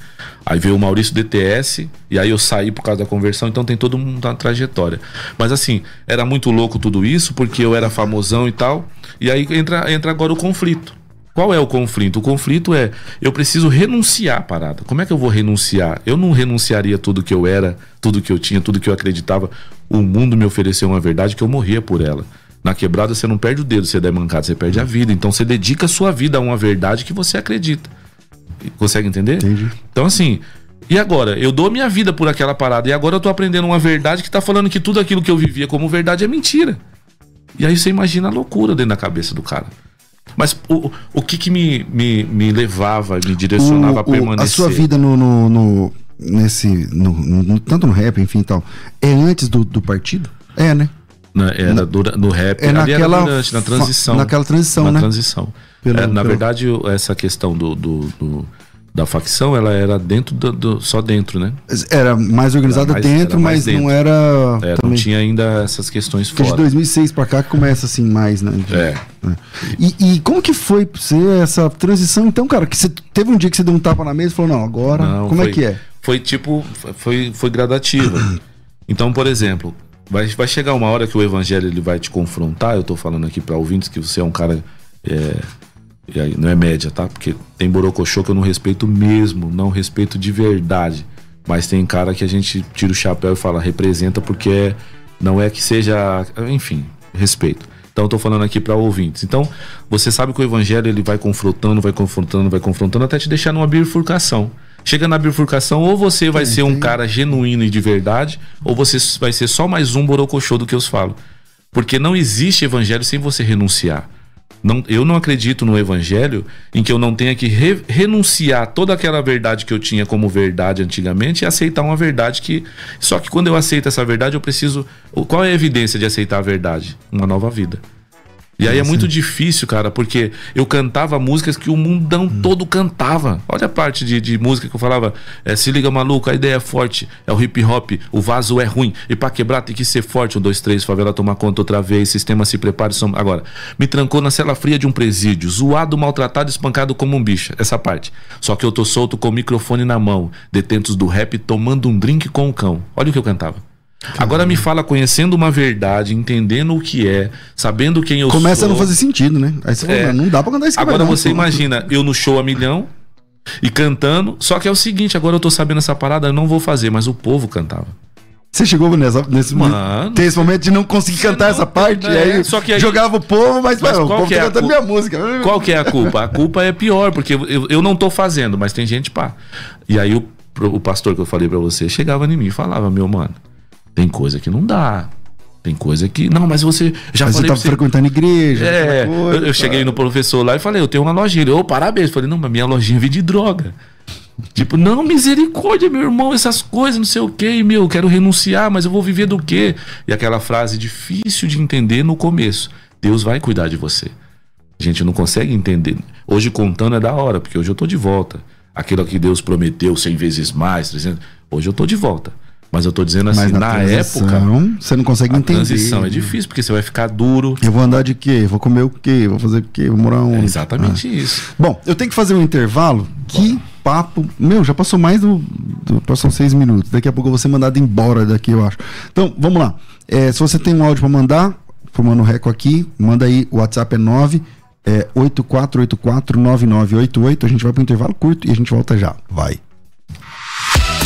Aí veio o Maurício DTS, e aí eu saí por causa da conversão, então tem toda uma trajetória. Mas assim, era muito louco tudo isso, porque eu era famosão e tal. E aí entra, entra agora o conflito. Qual é o conflito? O conflito é eu preciso renunciar à parada. Como é que eu vou renunciar? Eu não renunciaria tudo que eu era, tudo que eu tinha, tudo que eu acreditava. O mundo me ofereceu uma verdade que eu morria por ela. Na quebrada você não perde o dedo, você der mancada, você perde a vida. Então você dedica a sua vida a uma verdade que você acredita. Consegue entender? Entendi. Então assim, e agora? Eu dou minha vida por aquela parada e agora eu tô aprendendo uma verdade que tá falando que tudo aquilo que eu vivia como verdade é mentira. E aí você imagina a loucura dentro da cabeça do cara. Mas o, o que que me, me, me levava, me direcionava O- a permanecer? a sua vida no, no- no- nesse no, no- tanto no rap enfim e tal é antes do, do partido é né Na- era dura- no rap, É ali naquela era durante, na transição. naquela transição, na né? transição. Pelo- É, na pelo- verdade, essa questão do, do- do- da facção, ela era dentro do, do- só dentro, né? era mais organizada Era mais- dentro mais mas não dentro. era É, não tinha ainda essas questões Porque de fora. 2006 pra cá que começa assim mais né de- É. E, e como que foi pra você essa transição então cara que você teve um dia que você deu um tapa na mesa e falou não agora Não, como foi- é que é Foi tipo, foi, foi gradativa. então, por exemplo, vai, vai chegar uma hora que o evangelho ele vai te confrontar. Eu tô falando aqui para ouvintes que você é um cara. é, e aí, não é média, tá? Porque tem borocochô que eu não respeito mesmo, não respeito de verdade. Mas tem cara que a gente tira o chapéu e fala, representa porque é- não é que seja. Enfim, respeito. Então eu tô falando aqui para ouvintes. Então, você sabe que o evangelho ele vai confrontando, vai confrontando, vai confrontando até te deixar numa bifurcação. Chega na bifurcação, ou você vai ser um cara genuíno e de verdade, ou você vai ser só mais um borocochô do que eu falo. Porque não existe evangelho sem você renunciar. Não, eu não acredito no evangelho em que eu não tenha que re- renunciar toda aquela verdade que eu tinha como verdade antigamente e aceitar uma verdade que. Só que quando eu aceito essa verdade, eu preciso. Qual é a evidência de aceitar a verdade? Uma nova vida. E aí é muito difícil, cara, porque eu cantava músicas que o mundão todo cantava. Olha a parte de, de música que eu falava. é, se liga, maluco, a ideia é forte. É o hip hop, o vaso é ruim. E pra quebrar tem que ser forte. Um, dois, três, favela tomar conta outra vez. Sistema se prepare. Som... Agora, me trancou na cela fria de um presídio. Zoado, maltratado, espancado como um bicho. Essa parte. Só que eu tô solto com o microfone na mão. Detentos do rap tomando um drink com o cão. Olha o que eu cantava. Agora me fala conhecendo uma verdade, entendendo o que é, sabendo quem eu começa sou. a não fazer sentido né aí você É. fala, não dá pra cantar isso Agora você imagina, eu no show a milhão e cantando, só que é o seguinte, agora eu tô sabendo essa parada, eu não vou fazer, mas o povo cantava. Você chegou nessa, nesse Mano. momento, tem esse momento de não conseguir cantar não- essa parte, é, aí, só que aí- jogava o povo, mas, Mas mano, o qual povo que tá é a cantando minha música. Qual que é a culpa? A culpa é pior, porque eu, eu não tô fazendo, mas tem gente, pá. E aí o, o pastor que eu falei pra você chegava em mim e falava, meu mano, tem coisa que não dá. Tem coisa que. Não, mas você já Mas você falei tava pra você. frequentando igreja. É, coisa, eu, eu cheguei no professor lá e falei, eu tenho uma lojinha. Ele, ô, parabéns. Eu falei, não, mas minha lojinha vende droga. Tipo, não, misericórdia, meu irmão, essas coisas, não sei o quê, e, meu, eu quero renunciar, mas eu vou viver do quê? E aquela frase difícil de entender no começo. Deus vai cuidar de você. A gente não consegue entender. Hoje contando é da hora, porque hoje eu tô de volta. Aquilo que Deus prometeu 100 vezes mais, 300. Hoje eu tô de volta. Mas eu tô dizendo assim, na, na, época, você não consegue a entender. transição é difícil, porque você vai ficar duro. Eu vou andar de quê? Vou comer o quê? Vou fazer o quê? Vou morar onde? É exatamente isso. Bom, eu tenho que fazer um intervalo. Que papo. Meu, já passou mais do. do passou seis minutos. Daqui a pouco eu vou ser mandado embora daqui, eu acho. Então, vamos lá. É, se você tem um áudio pra mandar, pro Mano Reco aqui, manda aí. O WhatsApp é 9 é 84849988. A gente vai pro intervalo curto e a gente volta já. Vai.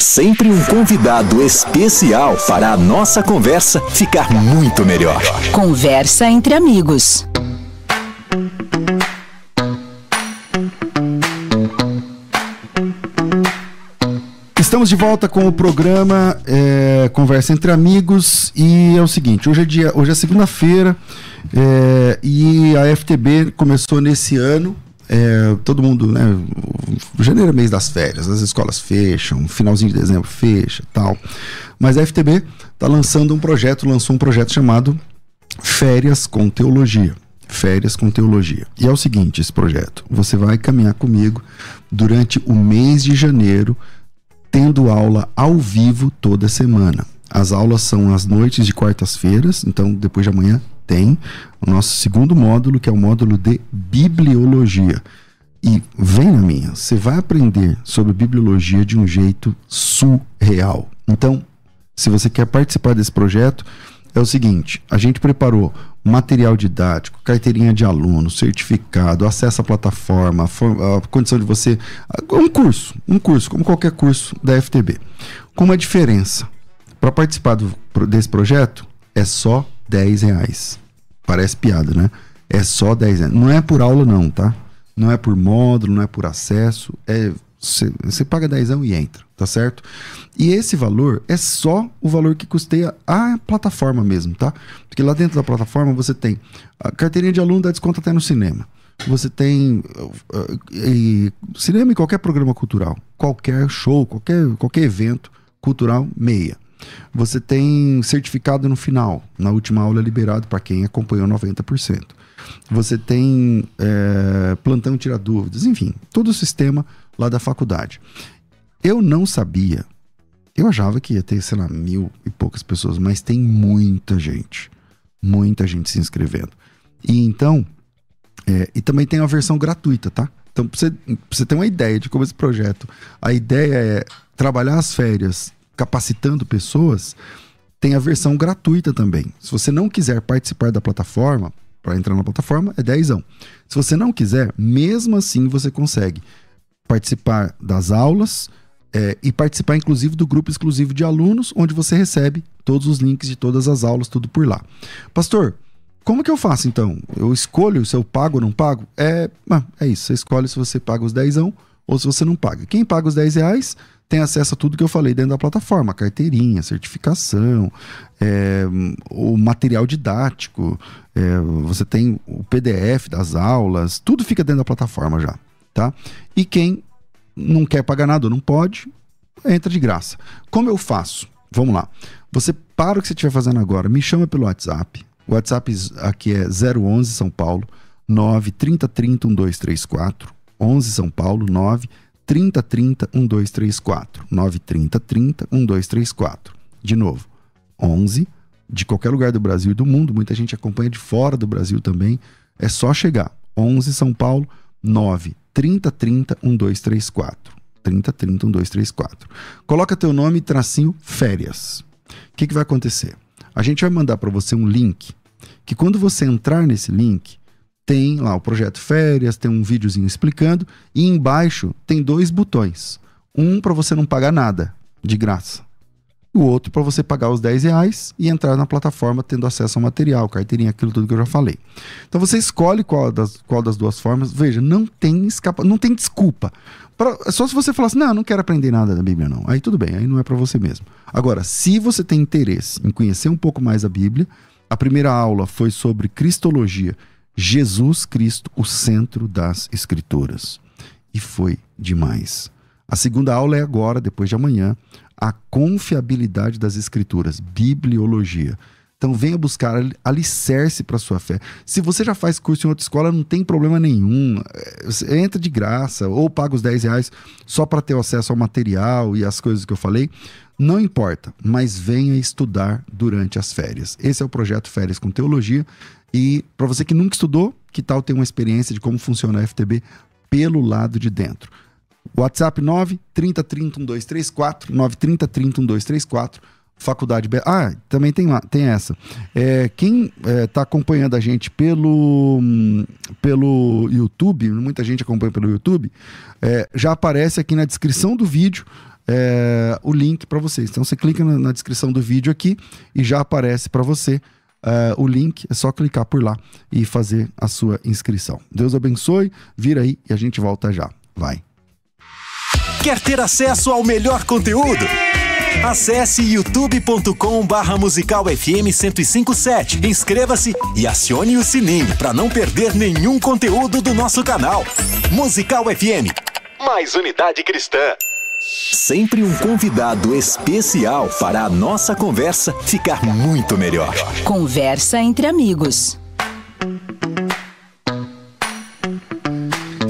Sempre um convidado especial para a nossa conversa ficar muito melhor. Conversa entre amigos. Estamos de volta com o programa é, Conversa entre Amigos e é o seguinte, hoje é dia, hoje é segunda-feira é, e a FTB começou nesse ano é, todo mundo, né? Janeiro é mês das férias, as escolas fecham, finalzinho de dezembro fecha tal. Mas a FTB está lançando um projeto, lançou um projeto chamado Férias com Teologia. Férias com Teologia. E é o seguinte: esse projeto. Você vai caminhar comigo durante o mês de janeiro, tendo aula ao vivo toda semana. As aulas são às noites de quartas-feiras, então depois de amanhã tem o nosso segundo módulo, que é o módulo de bibliologia. E vem na minha, você vai aprender sobre bibliologia de um jeito surreal. Então, se você quer participar desse projeto, é o seguinte: a gente preparou material didático, carteirinha de aluno, certificado, acesso à plataforma, a, condição de você. Um curso, um curso, como qualquer curso da FTB. Com uma diferença. Para participar do, desse projeto, é só 10 reais. Parece piada, né? É só 10 reais. Não é por aula, não, tá? Não é por módulo, não é por acesso. É você paga 10 e entra, tá certo? E esse valor é só o valor que custeia a plataforma mesmo, tá? Porque lá dentro da plataforma você tem a carteirinha de aluno dá desconto até no cinema. Você tem uh, cinema e qualquer programa cultural, qualquer show, qualquer, qualquer evento cultural, meia. Você tem certificado no final, na última aula liberado para quem acompanhou 90%. Você tem é, plantão tirar dúvidas, enfim, todo o sistema lá da faculdade. Eu não sabia, eu achava que ia ter, sei lá, mil e poucas pessoas, mas tem muita gente, muita gente se inscrevendo. E então, é, e também tem a versão gratuita, tá? Então, pra você, pra você ter uma ideia de como esse projeto, a ideia é trabalhar as férias capacitando pessoas, tem a versão gratuita também. Se você não quiser participar da plataforma, para entrar na plataforma é 10. Se você não quiser, mesmo assim você consegue participar das aulas é, e participar inclusive do grupo exclusivo de alunos, onde você recebe todos os links de todas as aulas, tudo por lá. Pastor, como que eu faço então? Eu escolho se eu pago ou não pago? É, é isso, você escolhe se você paga os 10 ou se você não paga. Quem paga os 10 reais tem acesso a tudo que eu falei dentro da plataforma: carteirinha, certificação, é, o material didático, é, você tem o PDF das aulas, tudo fica dentro da plataforma já, tá? E quem não quer pagar nada ou não pode, entra de graça. Como eu faço? Vamos lá. Você para o que você estiver fazendo agora, me chama pelo WhatsApp. O WhatsApp aqui é 011 São Paulo 9 30 30 1234. 11 São Paulo 9 3030 1234. 930 30 1234. De novo, 11 de qualquer lugar do Brasil e do mundo, muita gente acompanha de fora do Brasil também. É só chegar. 11 São Paulo 9 3030 1234. 3030 1234. Coloca teu nome tracinho férias. O que, que vai acontecer? A gente vai mandar para você um link que quando você entrar nesse link, tem lá o projeto férias, tem um videozinho explicando e embaixo tem dois botões. Um para você não pagar nada, de graça. O outro para você pagar os 10 reais e entrar na plataforma tendo acesso ao material, carteirinha, aquilo tudo que eu já falei. Então você escolhe qual das, qual das duas formas. Veja, não tem escapa, não tem desculpa. Pra, só se você falar assim, não, não quero aprender nada da Bíblia, não. Aí tudo bem, aí não é para você mesmo. Agora, se você tem interesse em conhecer um pouco mais a Bíblia, a primeira aula foi sobre Cristologia Jesus Cristo, o centro das Escrituras. E foi demais. A segunda aula é agora, depois de amanhã, a confiabilidade das Escrituras, bibliologia. Então venha buscar alicerce para sua fé. Se você já faz curso em outra escola, não tem problema nenhum. É, entra de graça ou paga os 10 reais só para ter acesso ao material e as coisas que eu falei. Não importa, mas venha estudar durante as férias. Esse é o projeto Férias com Teologia. E para você que nunca estudou, que tal ter uma experiência de como funciona a FTB pelo lado de dentro? WhatsApp 9 30 30 1234, 9 30 30 1234. Faculdade B. Ah, também tem, tem essa. É, quem está é, acompanhando a gente pelo, pelo YouTube, muita gente acompanha pelo YouTube, é, já aparece aqui na descrição do vídeo é, o link para vocês. Então você clica na, na, descrição do vídeo aqui e já aparece para você Uh, o link é só clicar por lá e fazer a sua inscrição. Deus abençoe, vira aí e a gente volta já. Vai. Quer ter acesso ao melhor conteúdo? Acesse youtube.com barra musical FM 1057. Inscreva-se e acione o sininho para não perder nenhum conteúdo do nosso canal. Musical FM. Mais unidade cristã. Sempre um convidado especial para a nossa conversa ficar muito melhor. Conversa entre amigos.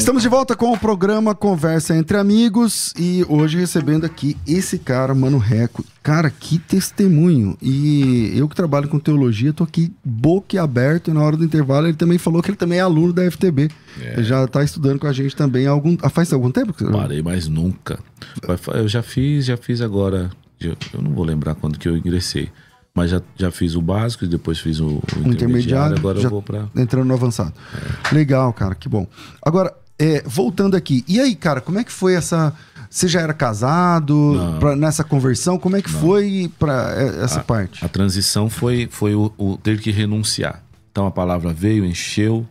Estamos de volta com o programa Conversa Entre Amigos e hoje recebendo aqui esse cara, Mano Reco. Cara, que testemunho. E eu que trabalho com teologia, tô aqui boca aberto e na hora do intervalo ele também falou que ele também é aluno da FTB. Ele já tá estudando com a gente também há algum... ah, faz algum tempo? Parei, mas nunca. Eu já fiz, já fiz agora. Eu não vou lembrar quando que eu ingressei. Mas já, já fiz o básico e depois fiz o, o intermediário. intermediário, Agora já eu vou pra. entrando no avançado. Legal, cara, que bom. Agora, é, voltando aqui, e aí, cara, como é que foi essa. Você já era casado Não. pra- nessa conversão? Como é que foi pra é, essa A- parte? A transição foi, foi o, o ter que renunciar. Então a palavra veio, encheu,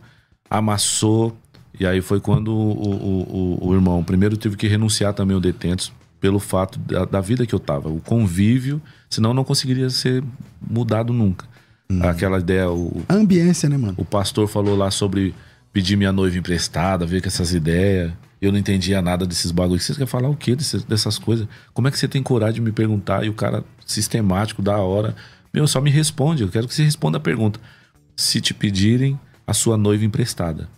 amassou, e aí foi quando o, o, o, o irmão primeiro teve que renunciar também o detentos pelo fato da, da vida que eu tava, o convívio, senão não conseguiria ser mudado nunca. Aquela ideia, o, A ambiência, né, mano? o pastor falou lá sobre pedir minha noiva emprestada, ver com essas ideias. Eu não entendia nada desses bagulhos. Você quer falar o quê desses- dessas coisas? Como é que você tem coragem de me perguntar? E o cara, sistemático, da hora. Meu, só me responde. Eu quero que você responda a pergunta. Se te pedirem a sua noiva emprestada.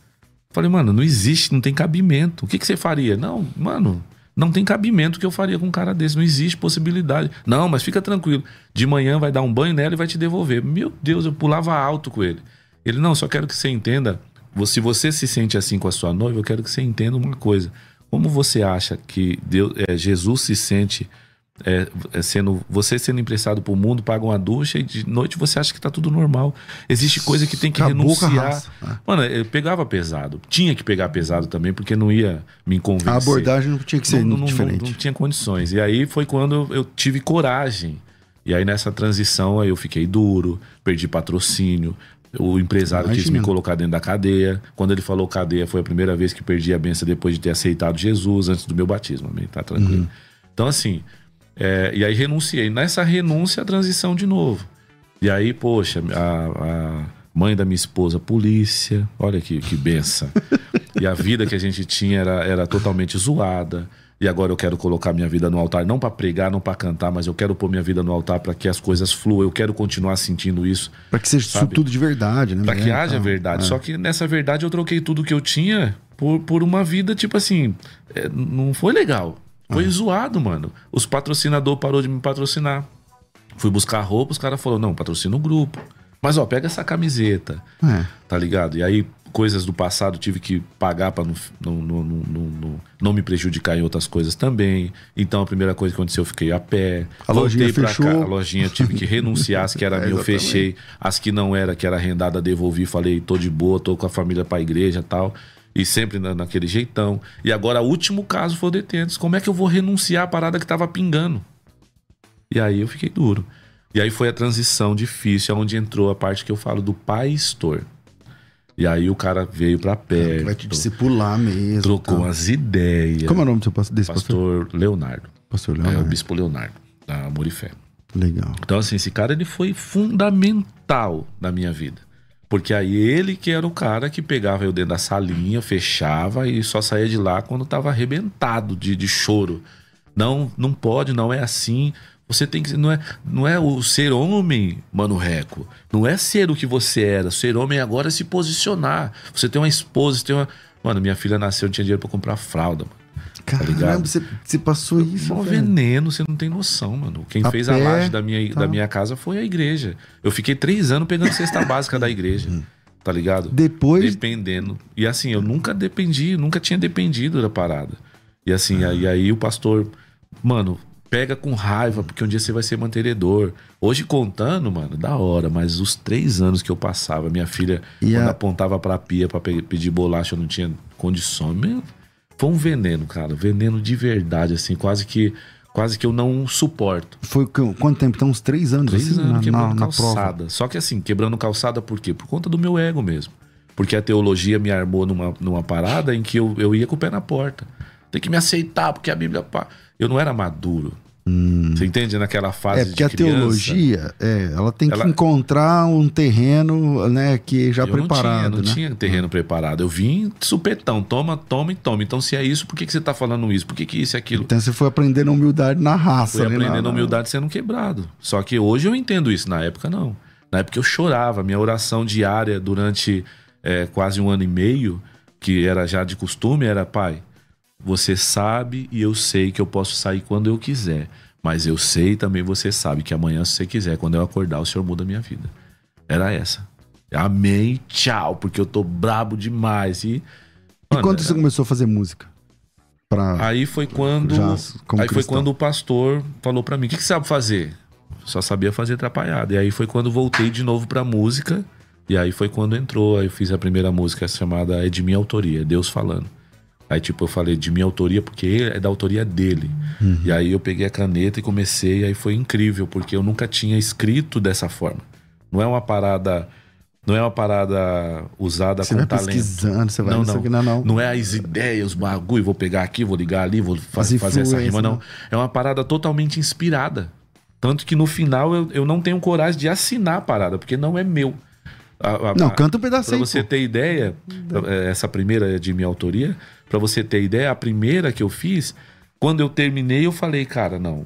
Falei, mano, não existe, não tem cabimento. O que, que você faria? Não, mano, não tem cabimento que eu faria com um cara desse. Não existe possibilidade. Não, mas fica tranquilo. De manhã vai dar um banho nela e vai te devolver. Meu Deus, eu pulava alto com ele. Ele, não, só quero que você entenda. Se você se sente assim com a sua noiva, eu quero que você entenda uma coisa. Como você acha que Deus, é, Jesus se sente é, é sendo você sendo emprestado pro mundo, paga uma ducha e de noite você acha que tá tudo normal. Existe coisa que tem que Acabou a renunciar. raça. É. Mano, eu pegava pesado. Tinha que pegar pesado também, porque não ia me convencer. A abordagem não tinha que ser não, não- diferente. Não, não tinha condições. E aí foi quando eu, eu tive coragem. E aí nessa transição aí eu fiquei duro, perdi patrocínio. O empresário quis Imagina. me colocar dentro da cadeia. Quando ele falou cadeia, foi a primeira vez que perdi a benção depois de ter aceitado Jesus antes do meu batismo. Amém? Tá tranquilo. Uhum. Então, assim, é, e aí renunciei. Nessa renúncia, a transição de novo. E aí, poxa, a, a mãe da minha esposa, polícia, olha que, que benção. e a vida que a gente tinha era, era totalmente zoada. E agora eu quero colocar minha vida no altar, não para pregar, não para cantar, mas eu quero pôr minha vida no altar para que as coisas fluam. Eu quero continuar sentindo isso, Pra que seja isso tudo de verdade, né? para que haja então, verdade. é. Só que nessa verdade eu troquei tudo que eu tinha por, por uma vida, tipo assim, é, não foi legal. Foi zoado, mano. Os patrocinadores parou de me patrocinar. Fui buscar roupa, os caras falaram, não, patrocina o grupo. Mas ó, pega essa camiseta, É. tá ligado? E aí, coisas do passado tive que pagar pra não, não, não, não, me prejudicar em outras coisas também. Então a primeira coisa que aconteceu, eu fiquei a pé. A lojinha fechou. cá, a lojinha tive que renunciar, as que era É, minha eu fechei. As que não era, que era arrendada, devolvi. Falei, tô de boa, tô com a família pra igreja e tal. E sempre na- naquele jeitão. E agora, o último caso foi o detentos. Como é que eu vou renunciar à parada que tava pingando? E aí eu fiquei duro. E aí foi a transição difícil, onde entrou a parte que eu falo do pastor. E aí o cara veio pra perto, Vai te discipular mesmo. trocou tá. umas ideias. Como é o nome do seu pastor, desse pastor? Pastor Leonardo. Pastor É, o Leonardo. Bispo Leonardo, da Amor e Fé. Legal. Então, assim, esse cara ele foi fundamental na minha vida. Porque aí ele que era o cara que pegava eu dentro da salinha, fechava e só saía de lá quando tava arrebentado de, de choro. Não, não pode, não é assim. Você tem que. Não é, não é o ser homem, mano Reco. Não é ser o que você era. Ser homem agora é se posicionar. Você tem uma esposa, você tem uma. Mano, minha filha nasceu, não tinha dinheiro pra comprar fralda, mano. Caramba, ligado? você, você passou isso, velho. veneno, você não tem noção, mano. Quem A fez a pé, laje da minha, tá. da minha casa foi a igreja. Eu fiquei três anos pegando cesta básica da igreja. Tá ligado? Depois, Dependendo. E assim, eu nunca dependi, nunca tinha dependido da parada. E assim, aí, aí o pastor, mano, pega com raiva, porque um dia você vai ser mantenedor. Hoje contando, mano, da hora, mas os três anos que eu passava, minha filha, E quando a- apontava pra pia pra pe- pedir bolacha, eu não tinha condições. Meu, foi um veneno, cara. Veneno de verdade, assim, quase que. Quase que eu não suporto. foi qu- quanto tempo? Então, uns três anos, Três assim, anos na, quebrando na, na prova. calçada. Só que assim, quebrando calçada por quê? Por conta do meu ego mesmo. Porque a teologia me armou numa, numa parada em que eu, eu ia com o pé na porta. Tem que me aceitar, porque a Bíblia. pá. Eu não era maduro. Você entende? Naquela fase É porque a de criança. teologia, é, ela tem Ela- que encontrar um terreno, né, que já eu preparado, não tinha, não né? tinha terreno preparado. Eu vim supetão, toma, toma e toma. Então, se é isso, por que, que você tá falando isso? Por que, que isso e aquilo? Então você foi aprendendo humildade na raça, Fui ali, aprendendo na- humildade sendo quebrado. Só que hoje eu entendo isso, na época não. Na época eu chorava. Minha oração diária durante é, quase um ano e meio, que era já de costume, era: Pai, você sabe e eu sei que eu posso sair quando eu quiser. Mas eu sei também você sabe que amanhã, se você quiser, quando eu acordar, o Senhor muda a minha vida. Era essa. Amém, tchau, porque eu tô brabo demais. E, E Mano, quando era- você começou a fazer música? Pra... Aí foi quando. Já aí foi cristão. quando o pastor falou pra mim: o que, que você sabe fazer? Só sabia fazer atrapalhada. E aí foi quando voltei de novo pra música. E aí foi quando entrou. Aí eu fiz a primeira música chamada É de minha autoria, Deus falando. Aí, tipo, eu falei de minha autoria porque é da autoria dele. Uhum. E aí eu peguei a caneta e comecei. E aí foi incrível, porque eu nunca tinha escrito dessa forma. Não é uma parada. Não é uma parada usada Você com vai talento. pesquisando, você vai Não, não, não. não, não. É as ideias, os bagulho, vou pegar aqui, vou ligar ali, vou fa- As fazer essa rima, não. né? É uma parada totalmente inspirada. Tanto que no final eu, eu não tenho coragem de assinar a parada, porque não é meu. A- a- Não, canta um Pra pedacinho. você pô. ter ideia, eh, essa primeira é de minha autoria, pra você ter ideia, a primeira que eu fiz, quando eu terminei, eu falei, cara, não.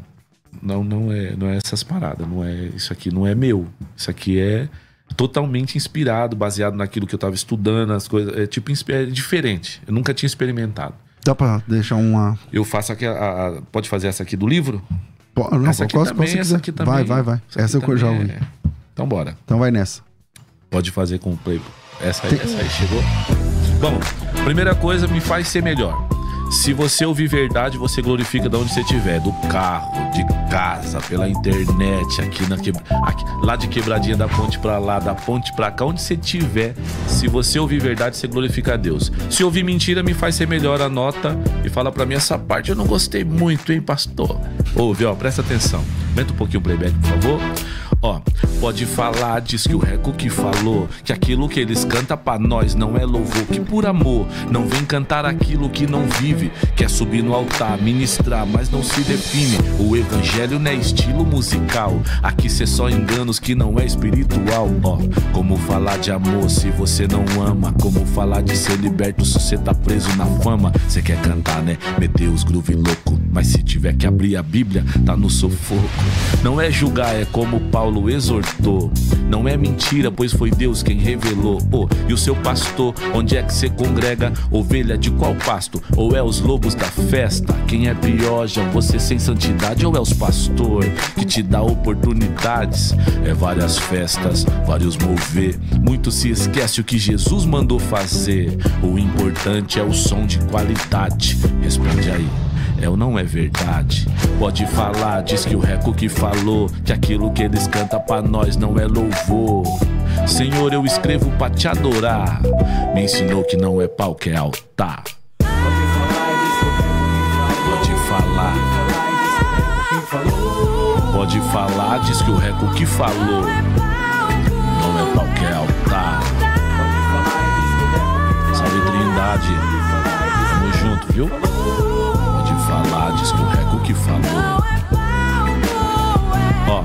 Não, não é, não é essas paradas, não é isso aqui não é meu. Isso aqui é totalmente inspirado, baseado naquilo que eu tava estudando, as coisas, é tipo é diferente. Eu nunca tinha experimentado. Dá pra deixar uma. Eu faço aqui a, a- a- pode fazer essa aqui do livro? Pô, Não, essa aqui qual- qual também, essa aqui também. Vai, vai, vai. Essa, aqui eu já ouvi. é. Então bora. Então vai nessa. Pode fazer com o play. Essa aí, essa aí chegou. Bom, primeira coisa, me faz ser melhor. Se você ouvir verdade, você glorifica de onde você estiver. Do carro, de casa, pela internet, aqui na quebra... aqui- lá de quebradinha da ponte pra lá, da ponte pra cá, onde você estiver. Se você ouvir verdade, você glorifica a Deus. Se ouvir mentira, me faz ser melhor. Anota e fala pra mim essa parte. Eu não gostei muito, hein, pastor? Ouve, ó, presta atenção. Aumenta um pouquinho o playback, por favor. Ó, pode falar, diz que o Reco que falou Que aquilo que eles cantam pra nós não é louvor Que por amor não vem cantar aquilo que não vive Quer subir no altar, ministrar, mas não se define O evangelho não é estilo musical Aqui cê só enganos que não é espiritual Ó, como falar de amor se você não ama Como falar de ser liberto se você tá preso na fama Cê quer cantar, né? Meter os groove louco Mas se tiver que abrir a Bíblia, tá no sufoco Não é julgar, é como Paulo exortou. Não é mentira, pois foi Deus quem revelou. Oh, e o seu pastor, onde é que você congrega? Ovelha de qual pasto? Ou é os lobos da festa? Quem é pior, já você sem santidade? Ou é os pastor que te dá oportunidades? É várias festas, vários mover. Muito se esquece o que Jesus mandou fazer. O importante é o som de qualidade. Responde aí é ou não é verdade? Pode falar, diz que o Reco que falou que aquilo que eles cantam pra nós não é louvor. Senhor, eu escrevo pra te adorar. Me ensinou que não é pau, que é altar. Pode falar. Pode falar, diz que o Reco que falou. Não é pau, que é altar. Salve Trindade. Tamo junto, viu? Pode falar, diz que o Reco que falou. Ó,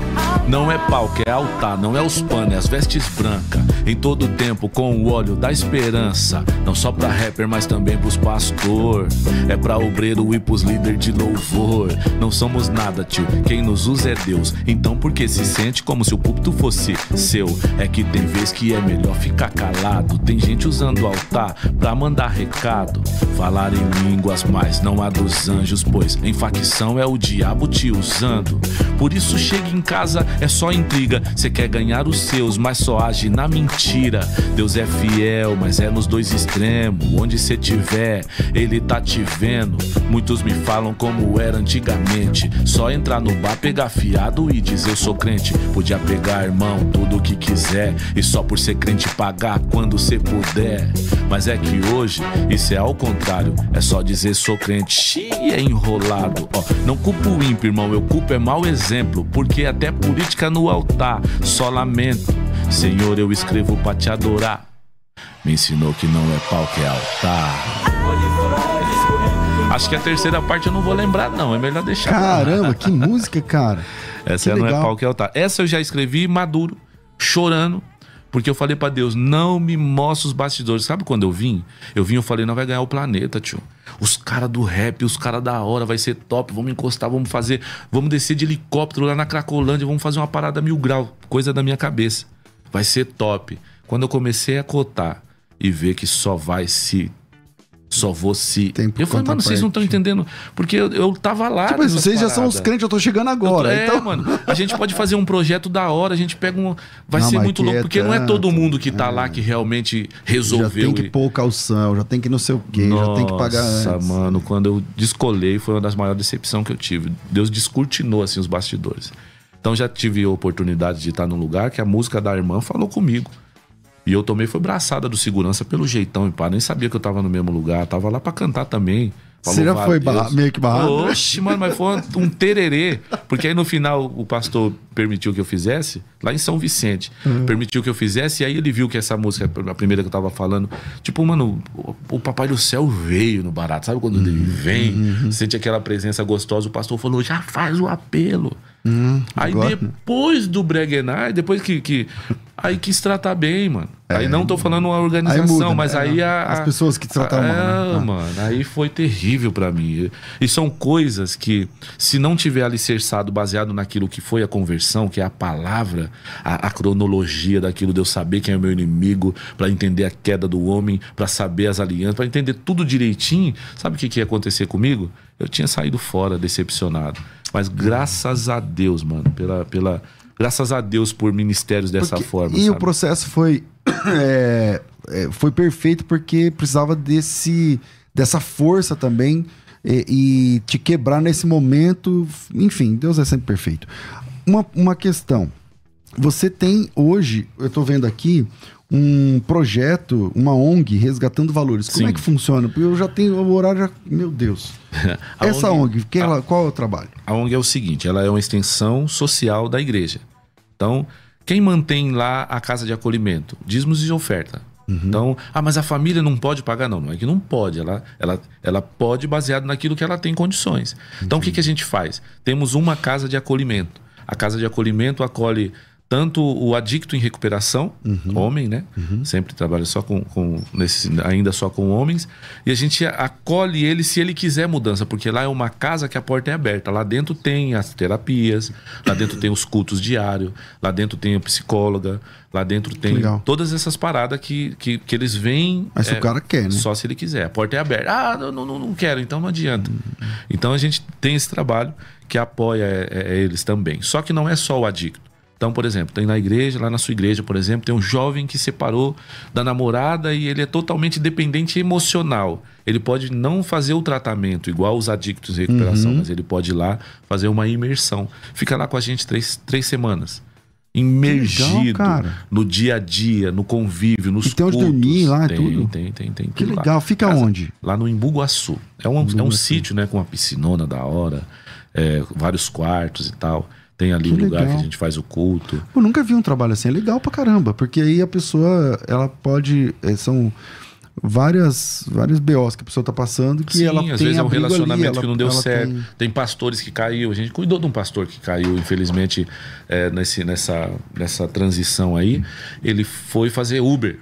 não é pau que é altar, não é os panos, é as vestes brancas. Em todo tempo com o óleo da esperança. Não só pra rapper, mas também pros pastor. É pra obreiro e pros líder de louvor. Não somos nada, tio. Quem nos usa é Deus. Então por que se sente como se o púlpito fosse seu? É que tem vez que é melhor ficar calado. Tem gente usando o altar pra mandar recado. Falar em línguas, mas não a dos anjos, pois em facção é o diabo te usando. Por isso chega em casa, é só intriga. Cê quer ganhar os seus, mas só age na mentira. Deus é fiel, mas é nos dois extremos. Onde cê tiver, ele tá te vendo. Muitos me falam como era antigamente. Só entrar no bar, pegar fiado e dizer eu sou crente. Podia pegar, irmão, tudo o que quiser. E só por ser crente pagar quando cê puder. Mas é que hoje, isso é ao contrário. É só dizer sou crente. Xiii, é enrolado. Ó, não culpo o ímpio, irmão. Eu culpo é mau exemplo. Porque até política no altar. Só lamento. Senhor, eu escrevo pra te adorar. Me ensinou que não é pau que é altar. Acho que a terceira parte eu não vou lembrar, não. É melhor deixar. Caramba, que música, cara. Essa que não é legal. pau que é altar. Essa eu já escrevi maduro, chorando. Porque eu falei pra Deus, não me mostra os bastidores. Sabe quando eu vim? Eu vim, eu falei, não vai ganhar o planeta, tio. Os caras do rap, os caras da hora, vai ser top. Vamos encostar, vamos fazer. Vamos descer de helicóptero lá na Cracolândia, vamos fazer uma parada mil grau. Coisa da minha cabeça. Vai ser top. Quando eu comecei a cotar e ver que só vai se. Só vou se. Eu falei, mano, vocês não estão entendendo. Porque eu, eu tava lá. Tipo, mas vocês já são os crentes, eu tô chegando agora. É, então, mano. A gente pode fazer um projeto da hora, a gente pega um. Vai Não, ser muito louco, é porque não é todo tanto, mundo que tá lá que realmente já resolveu. tem que e- pôr o calção, já tem que não sei o quê, já tem que pagar Nossa, mano, quando eu descolei foi uma das maiores decepções que eu tive. Deus descortinou assim os bastidores. Então já tive a oportunidade de estar num lugar que a música da irmã falou comigo. E eu tomei foi braçada do segurança pelo jeitão e pá, nem sabia que eu tava no mesmo lugar, tava lá pra cantar também. Você já foi barra- meio que barrado? Oxe, mano, mas foi um tererê. Porque aí no final o pastor permitiu que eu fizesse, lá em São Vicente, Uhum. permitiu que eu fizesse, e aí ele viu que essa música, a primeira que eu tava falando, tipo, mano, o, o Papai do Céu veio no barato. Sabe quando Uhum. ele vem, sente aquela presença gostosa, o pastor falou, já faz o apelo. Aí agora- depois do Breguenar, depois que, que. Aí quis tratar bem, mano. aí não tô falando a É. Aí organização, muda, mas né? aí a, As pessoas que trataram mal, né? É, Ah. mano, aí foi terrível pra mim. E são coisas que, se não tiver alicerçado, baseado naquilo que foi a conversão, que é a palavra, a, a cronologia daquilo de eu saber quem é o meu inimigo, pra entender a queda do homem, pra saber as alianças, pra entender tudo direitinho, sabe o que, que ia acontecer comigo? Eu tinha saído fora, decepcionado. Mas graças a Deus, mano, pela. pela Graças a Deus por ministérios dessa Porque- forma. E o sabe? processo foi, é, é, foi perfeito porque precisava desse, dessa força também e, e te quebrar nesse momento. Enfim, Deus é sempre perfeito. Uma, uma questão. Você tem hoje, eu estou vendo aqui, um projeto, uma ONG resgatando valores. Como Sim. é que funciona? Porque eu já tenho o horário. já- Meu Deus. Essa ONG, que ela- qual é o trabalho? A ONG é o seguinte, ela é uma extensão social da igreja. Então, quem mantém lá a casa de acolhimento? Dízimos e oferta. Então, ah, mas a família não pode pagar? Não, não é que não pode. Ela, ela, ela pode baseado naquilo que ela tem condições. Então, o que, que a gente faz? Temos uma casa de acolhimento. A casa de acolhimento acolhe tanto o adicto em recuperação, homem, né? Sempre trabalha só com, com nesse, ainda só com homens. E a gente acolhe ele se ele quiser mudança, porque lá é uma casa que a porta é aberta. Lá dentro tem as terapias, lá dentro tem os cultos diários, lá dentro tem a psicóloga, lá dentro tem legal. todas essas paradas que, que, que eles vêm. Mas se é, o cara quer, né? Só se ele quiser. A porta é aberta. Ah, não, não, não quero, então não adianta. Então a gente tem esse trabalho que apoia é, é, eles também. Só que não é só o adicto. Então, por exemplo, tem na igreja, lá na sua igreja, por exemplo, tem um jovem que separou da namorada e ele é totalmente dependente emocional. Ele pode não fazer o tratamento igual os adictos Uhum. recuperação, mas ele pode ir lá fazer uma imersão. Fica lá com a gente três, três semanas. Imergido legal, no dia a dia, no convívio, nos E tem onde cultos. dormir lá e tem, tudo? Tem, tem, tem. Que tudo lá. legal. Fica Casa- onde? Lá no Embuguaçu. É um, é um sítio, né? Com uma piscinona da hora, é, vários quartos e tal. Tem ali Que o lugar legal. que a gente faz o culto. Eu nunca vi um trabalho assim, é legal pra caramba, porque aí a pessoa, ela pode, eh, são várias, várias BOs que a pessoa tá passando que Sim, ela às tem vezes é um abrigo ali, relacionamento ela- que não deu certo. tem- Tem... pastores que caiu. A gente cuidou de um pastor que caiu, infelizmente, é, nesse, nessa, nessa transição aí. Ele foi fazer Uber.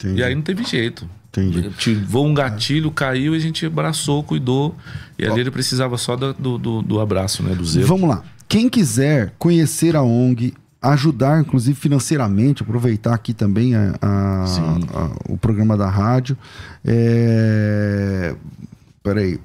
Entendi. E aí não teve jeito. Entendi. Tivou um gatilho, caiu e a gente abraçou, cuidou. E ali ele precisava só do, do, do- do abraço, né? Do zelo. Vamos lá. Quem quiser conhecer a ONG, ajudar, inclusive financeiramente, aproveitar aqui também a- a- a- o programa da rádio. É... Peraí.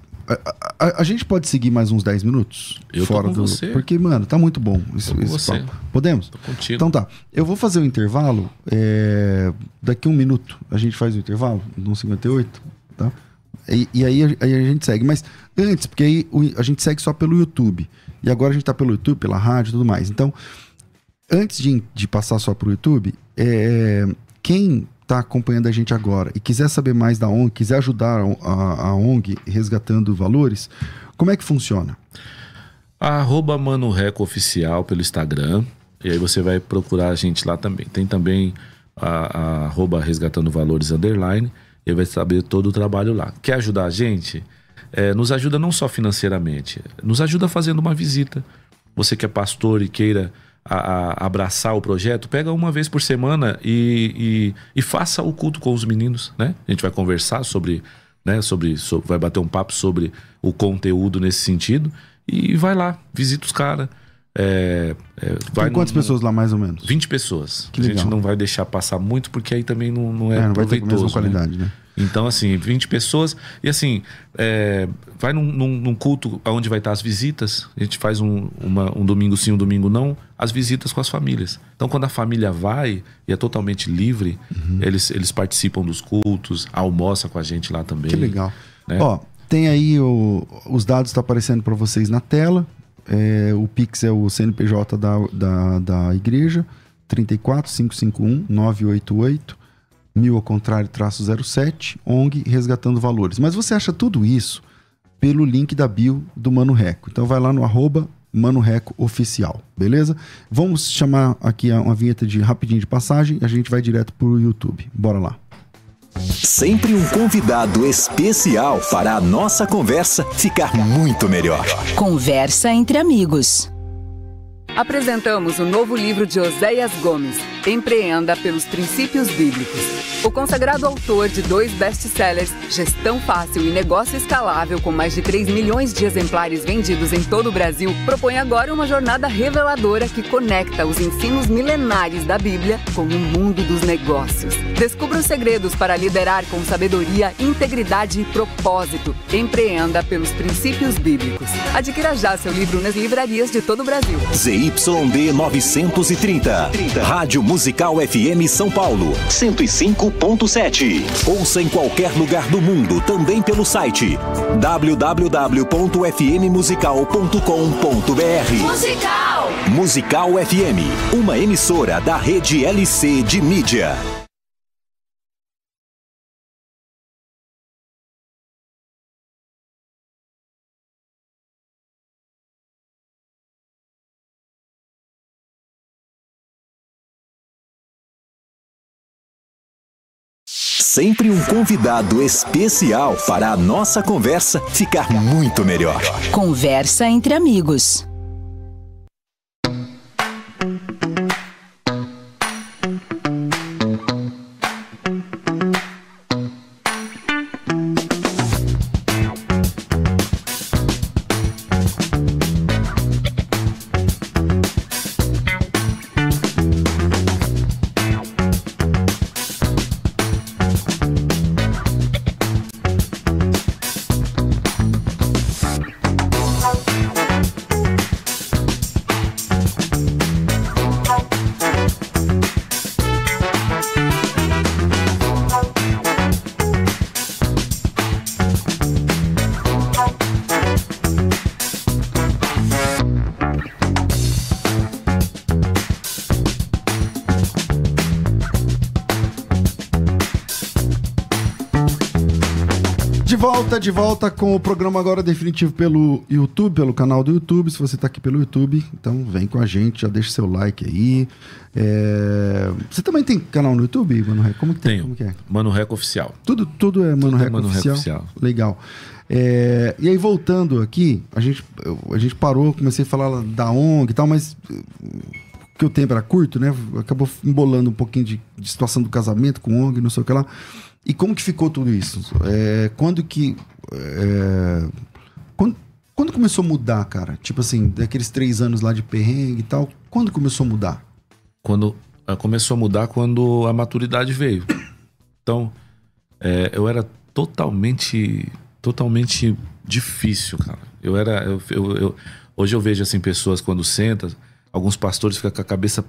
A, gente pode seguir mais uns 10 minutos? Eu tô com você. Porque, mano, tá muito bom esse, esse você. papo. Podemos? Tô contigo. Então tá. Eu vou fazer o intervalo. é, Daqui um minuto a gente faz o intervalo, no 58, tá? E, e aí, a- aí a gente segue. Mas antes, porque aí a gente segue só pelo YouTube. E agora a gente tá pelo YouTube, pela rádio e tudo mais. Então, antes de, de passar só pro YouTube, é, quem tá acompanhando a gente agora e quiser saber mais da ONG, quiser ajudar a, a- a ONG resgatando valores, como é que funciona? Arroba Mano Reco Oficial pelo Instagram. E aí você vai procurar a gente lá também. Tem também a, a arroba Resgatando Valores Underline. E vai saber todo o trabalho lá. Quer ajudar a gente? É, nos ajuda não só financeiramente, nos ajuda fazendo uma visita. Você que é pastor e queira a, a, abraçar o projeto, pega uma vez por semana e, e, e, faça o culto com os meninos, né? A gente vai conversar sobre, né, sobre, sobre vai bater um papo sobre o conteúdo nesse sentido e vai lá, visita os caras. É, é, Tem quantas no, pessoas lá, mais ou menos? 20 pessoas. Que a gente não vai deixar passar muito, porque aí também não, não é, é não vai ter a mesma qualidade, né? né? Então, assim, 20 pessoas. E assim, é, vai num, num, num, culto onde vai estar as visitas. A gente faz um, uma, um domingo sim, um domingo não. As visitas com as famílias. Então, quando a família vai e é totalmente livre, uhum. eles, eles participam dos cultos, almoçam com a gente lá também. Que legal. Né? Ó, tem aí o, os dados estão tá aparecendo para vocês na tela. É, o Pix é o CNPJ da, da, da igreja. 34 551 988 mil ao contrário, traço 07, ONG Resgatando Valores. Mas você acha tudo isso pelo link da bio do Mano Reco. Então vai lá no arroba Mano Reco Oficial, beleza? Vamos chamar aqui uma vinheta de rapidinho de passagem e a gente vai direto pro YouTube. Bora lá. Sempre um convidado especial para a nossa conversa ficar muito melhor. Conversa entre amigos. Apresentamos o novo livro de Oséias Gomes, Empreenda pelos Princípios Bíblicos. O consagrado autor de dois best-sellers, Gestão Fácil e Negócio Escalável, com mais de 3 milhões de exemplares vendidos em todo o Brasil, propõe agora uma jornada reveladora que conecta os ensinos milenares da Bíblia com o mundo dos negócios. Descubra os segredos para liderar com sabedoria, integridade e propósito. Empreenda pelos princípios bíblicos. Adquira já seu livro nas livrarias de todo o Brasil. ZYD 930. Rádio Musical FM São Paulo. 105.7. Ouça em qualquer lugar do mundo, também pelo site www.fmmusical.com.br. Musical! Musical FM, uma emissora da rede LC de mídia. Sempre um convidado especial para a nossa conversa ficar muito melhor. Conversa entre amigos. De volta com o programa agora definitivo pelo YouTube, pelo canal do YouTube. Se você está aqui pelo YouTube, então vem com a gente, já deixa seu like aí. É... Você também tem canal no YouTube, Mano Reco? Como que tem? Tenho. Como que é? Mano Reco Oficial. Tudo, tudo é Mano, tudo é Mano Oficial? Oficial. Legal. É... E aí, voltando aqui, a gente, a gente parou, comecei a falar da ONG e tal, mas que o tempo era curto, né? Acabou embolando um pouquinho de, de situação do casamento com ONG, não sei o que lá. E como que ficou tudo isso? É, quando que. É, quando, quando começou a mudar, cara? Tipo assim, daqueles três anos lá de perrengue e tal, quando começou a mudar? Quando ah, começou a mudar quando a maturidade veio. Então, é, eu era totalmente, totalmente difícil, cara. Eu era, eu, eu, eu, hoje eu vejo assim pessoas quando sentam, alguns pastores ficam com a cabeça,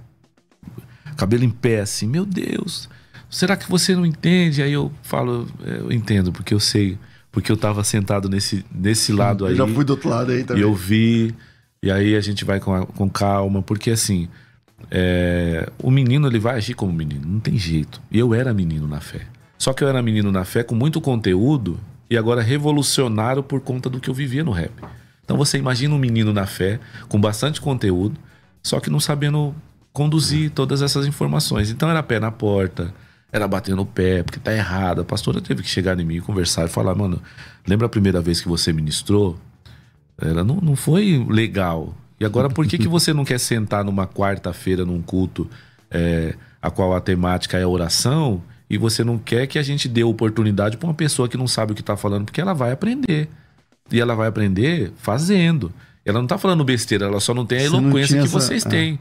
cabelo em pé, assim, meu Deus será que você não entende? Aí eu falo, é, eu entendo, porque eu sei, porque eu estava sentado nesse, nesse lado aí. Eu já fui do outro lado aí também. E eu vi, e aí a gente vai com, com calma, porque assim, é, o menino ele vai agir como menino, não tem jeito. E eu era menino na fé. Só que eu era menino na fé com muito conteúdo e agora revolucionário por conta do que eu vivia no rap. Então você imagina um menino na fé com bastante conteúdo, só que não sabendo conduzir todas essas informações. Então era pé na porta, era bater no pé, porque tá errado. A pastora teve que chegar em mim e conversar e falar, mano, lembra a primeira vez que você ministrou? Ela não, não foi legal. E agora, por que, que você não quer sentar numa quarta-feira num culto é, a qual a temática é oração e você não quer que a gente dê oportunidade para uma pessoa que não sabe o que tá falando, porque ela vai aprender. E ela vai aprender fazendo. Ela não tá falando besteira, ela só não tem a eloquência que essa- vocês têm.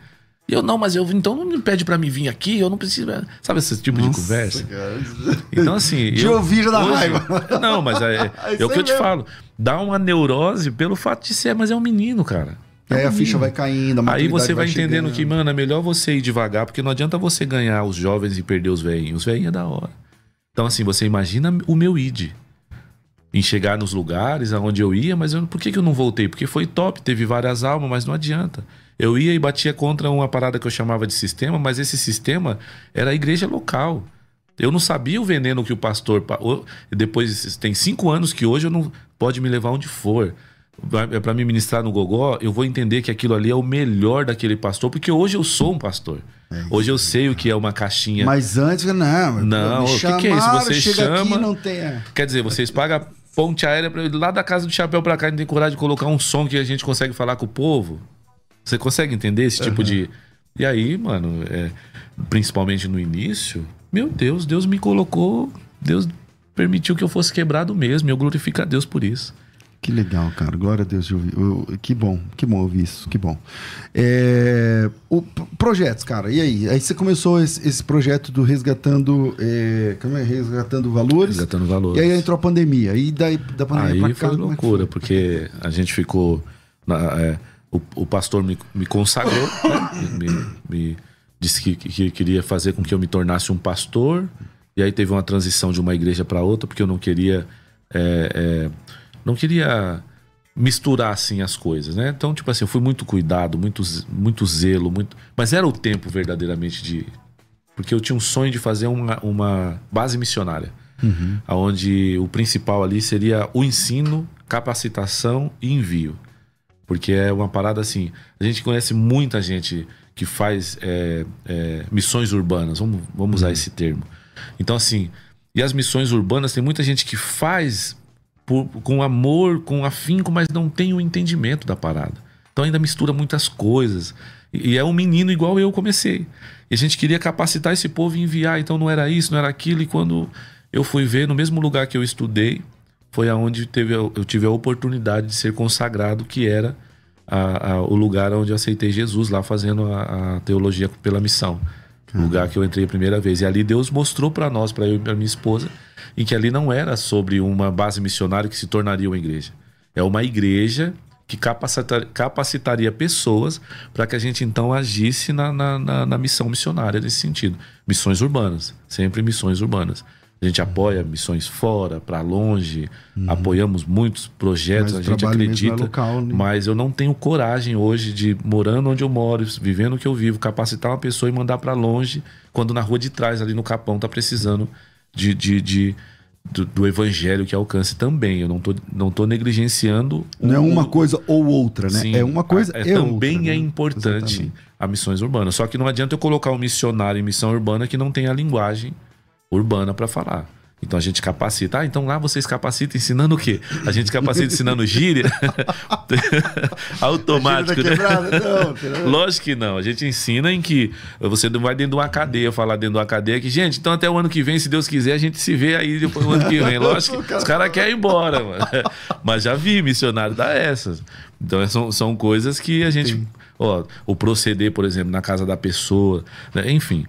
E eu, não, mas eu então não me pede para mim vir aqui, eu não preciso. Sabe esse tipo de conversa? Então, assim. De eu- ouvir já dá raiva. Não, mas é, é, o que eu te falo. Dá uma neurose pelo fato de ser, mas é um menino, cara. E aí a um ficha vai caindo, a Aí você vai entendendo chegando. que, mano, é melhor você ir devagar, porque não adianta você ganhar os jovens e perder os velhinhos. Os velhinhos é da hora. Então, assim, você imagina o meu id. Em chegar nos lugares aonde eu ia, mas eu, por que, que eu não voltei? Porque foi top, teve várias almas, mas não adianta. Eu ia e batia contra uma parada que eu chamava de sistema, mas esse sistema era a igreja local. Eu não sabia o veneno que o pastor. Depois, tem cinco anos que hoje eu não pode me levar onde for. É para me ministrar no Gogó, eu vou entender que aquilo ali é o melhor daquele pastor, porque hoje eu sou um pastor. Hoje eu sei o que é uma caixinha. Mas antes, não, Não, o que que é isso? Você chama- não tem. é. Quer dizer, vocês pagam ponte aérea pra, lá da casa do chapéu pra cá e não tem coragem de colocar um som que a gente consegue falar com o povo? Você consegue entender esse tipo de. E aí, mano, é, principalmente no início, meu Deus, Deus me colocou. Deus permitiu que eu fosse quebrado mesmo. E eu glorifico a Deus por isso. Que legal, cara. Glória a Deus de ouvir. Eu- que bom, que bom ouvir isso, que bom. É, o, projetos, cara. E aí? Aí você começou esse, esse projeto do Resgatando. É, como é? Resgatando Valores. Resgatando valores. E aí entrou a pandemia. E daí da pandemia Aí pra cá. foi é loucura, porque a gente ficou. na- é, o, o pastor me, me consagrou, né? me, me disse que, que queria fazer com que eu me tornasse um pastor. E aí teve uma transição de uma igreja para outra, porque eu não queria. é, é, não queria misturar assim as coisas, né? Então, tipo assim, eu fui muito cuidado, muito, muito zelo, muito. Mas era o tempo verdadeiramente de. Porque eu tinha um sonho de fazer uma, uma base missionária onde o principal ali seria o ensino, capacitação e envio. Porque é uma parada assim. A gente conhece muita gente que faz é, é, missões urbanas, vamos, vamos usar esse termo. Então, assim, e as missões urbanas, tem muita gente que faz por- com amor, com afinco, mas não tem o entendimento da parada. Então ainda mistura muitas coisas. E, e é um menino igual eu comecei. E a gente queria capacitar esse povo e enviar, então não era isso, não era aquilo. E quando eu fui ver, no mesmo lugar que eu estudei, foi aonde teve, eu tive a oportunidade de ser consagrado, que era a- a- o lugar onde eu aceitei Jesus, lá fazendo a, a teologia pela missão. O lugar que eu entrei a primeira vez. E ali Deus mostrou para nós, para eu e para minha esposa, em que ali não era sobre uma base missionária que se tornaria uma igreja. É uma igreja que capacita- capacitaria pessoas para que a gente então agisse na, na, na- na missão missionária nesse sentido. Missões urbanas, sempre missões urbanas. A gente apoia missões fora, para longe, apoiamos muitos projetos, Mas a gente é acredita. local, né? Mas eu não tenho coragem hoje de, morando onde eu moro, vivendo o que eu vivo, capacitar uma pessoa e mandar para longe, quando na rua de trás, ali no Capão, tá precisando de, de, de- do, do evangelho que alcance também. Eu não tô, não tô negligenciando. Não é o- uma coisa ou outra, né? Sim, é uma coisa é, e também outra, é né? importante a missões urbanas. Só que não adianta eu colocar um missionário em missão urbana que não tenha a linguagem urbana para falar. Então a gente capacita. Ah, então lá vocês capacitam ensinando o quê? A gente capacita ensinando gíria? Automático, Gíria né? da quebrada, não? Lógico que não. A gente ensina em que você não vai dentro de uma cadeia, falar dentro de uma cadeia que, gente, então até o ano que vem, se Deus quiser, a gente se vê aí depois do ano que vem. Lógico que os caras querem ir embora, mano. Mas já vi missionário dar essas. Então são, são coisas que a gente. Ó, o proceder, por exemplo, na casa da pessoa, né? enfim.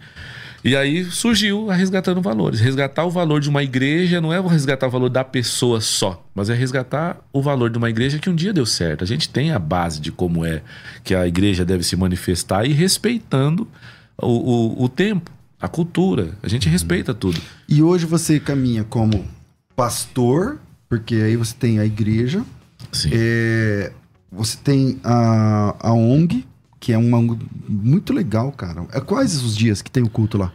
E aí surgiu a Resgatando Valores. Resgatar o valor de uma igreja não é resgatar o valor da pessoa só, mas é resgatar o valor de uma igreja que um dia deu certo. A gente tem a base de como é que a igreja deve se manifestar e respeitando o, o, o tempo, a cultura. A gente respeita tudo. E hoje você caminha como pastor, porque aí você tem a igreja, é, você tem a, a ONG, que é uma muito legal, cara. É quais os dias que tem o culto lá?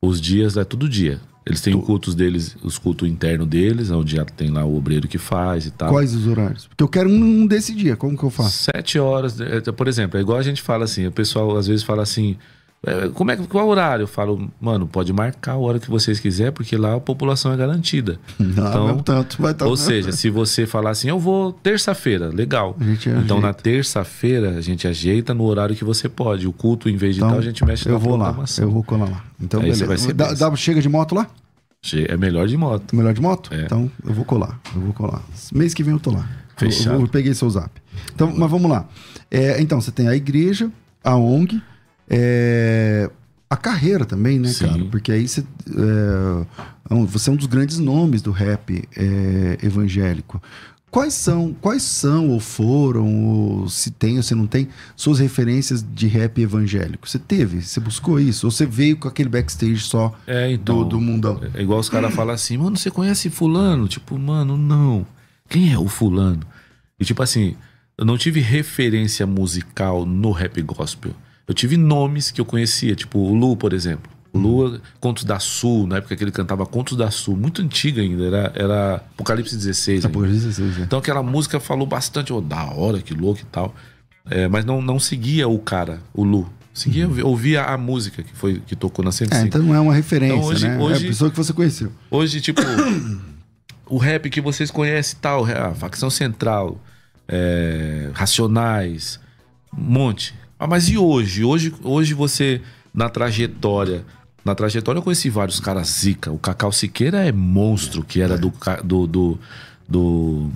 Os dias é todo dia. Eles têm os cultos deles, os cultos internos deles, onde já tem lá o obreiro que faz e tal. Quais os horários? Porque eu quero um, desse dia, como que eu faço? Sete horas, é, por exemplo, é igual a gente fala assim, o pessoal às vezes fala assim, como é que qual horário? Eu falo, mano, pode marcar a hora que vocês quiser, porque lá a população é garantida. Não, Então, mesmo tanto, vai estar Ou seja, se você falar assim, eu vou terça-feira, legal. Então na terça-feira a gente ajeita no horário que você pode. O culto, em vez de tal, a gente mexe Então, eu na vou lá, eu vou colar lá. Então, Aí você beleza. vai ser Dá- dá- chega de moto lá? É melhor de moto. Melhor de moto? É. Então eu vou colar. Eu vou colar. Mês que vem eu tô lá. Fechado. Eu, eu peguei seu zap. Então, mas vamos lá. É, então, você tem a igreja, a ONG, é, a carreira também, né, Sim. cara? Porque aí você é, um- você é um dos grandes nomes do rap é, evangélico. Quais são, quais são ou foram, ou se tem ou se não tem, suas referências de rap evangélico? Você teve? Você buscou isso? Ou você veio com aquele backstage só É, então. do, do mundão? É igual os caras falam assim, mano, você conhece fulano? Tipo, mano, não. Quem é o fulano? E tipo assim, eu não tive referência musical no rap gospel. Eu tive nomes que eu conhecia, tipo o Lu, por exemplo. O Lu, Contos da Sul, na época que ele cantava Contos da Sul, muito antiga ainda, era, era Apocalipse 16. ainda. Apocalipse 16, é. Então aquela música falou bastante, oh, da hora, que louco e tal. É, mas não, não seguia o cara, o Lu. Seguia, ouvia a música que foi que tocou na 105. É, então não é uma referência, Então, hoje- né? hoje- É a pessoa que você conheceu. Hoje, tipo, o rap que vocês conhecem e tal, a facção central, é, racionais, um monte. Ah, mas e hoje? Hoje, hoje você, na trajetória. Na trajetória eu conheci vários caras zica. O Cacau Siqueira é monstro, que era do, ca- do, do, do,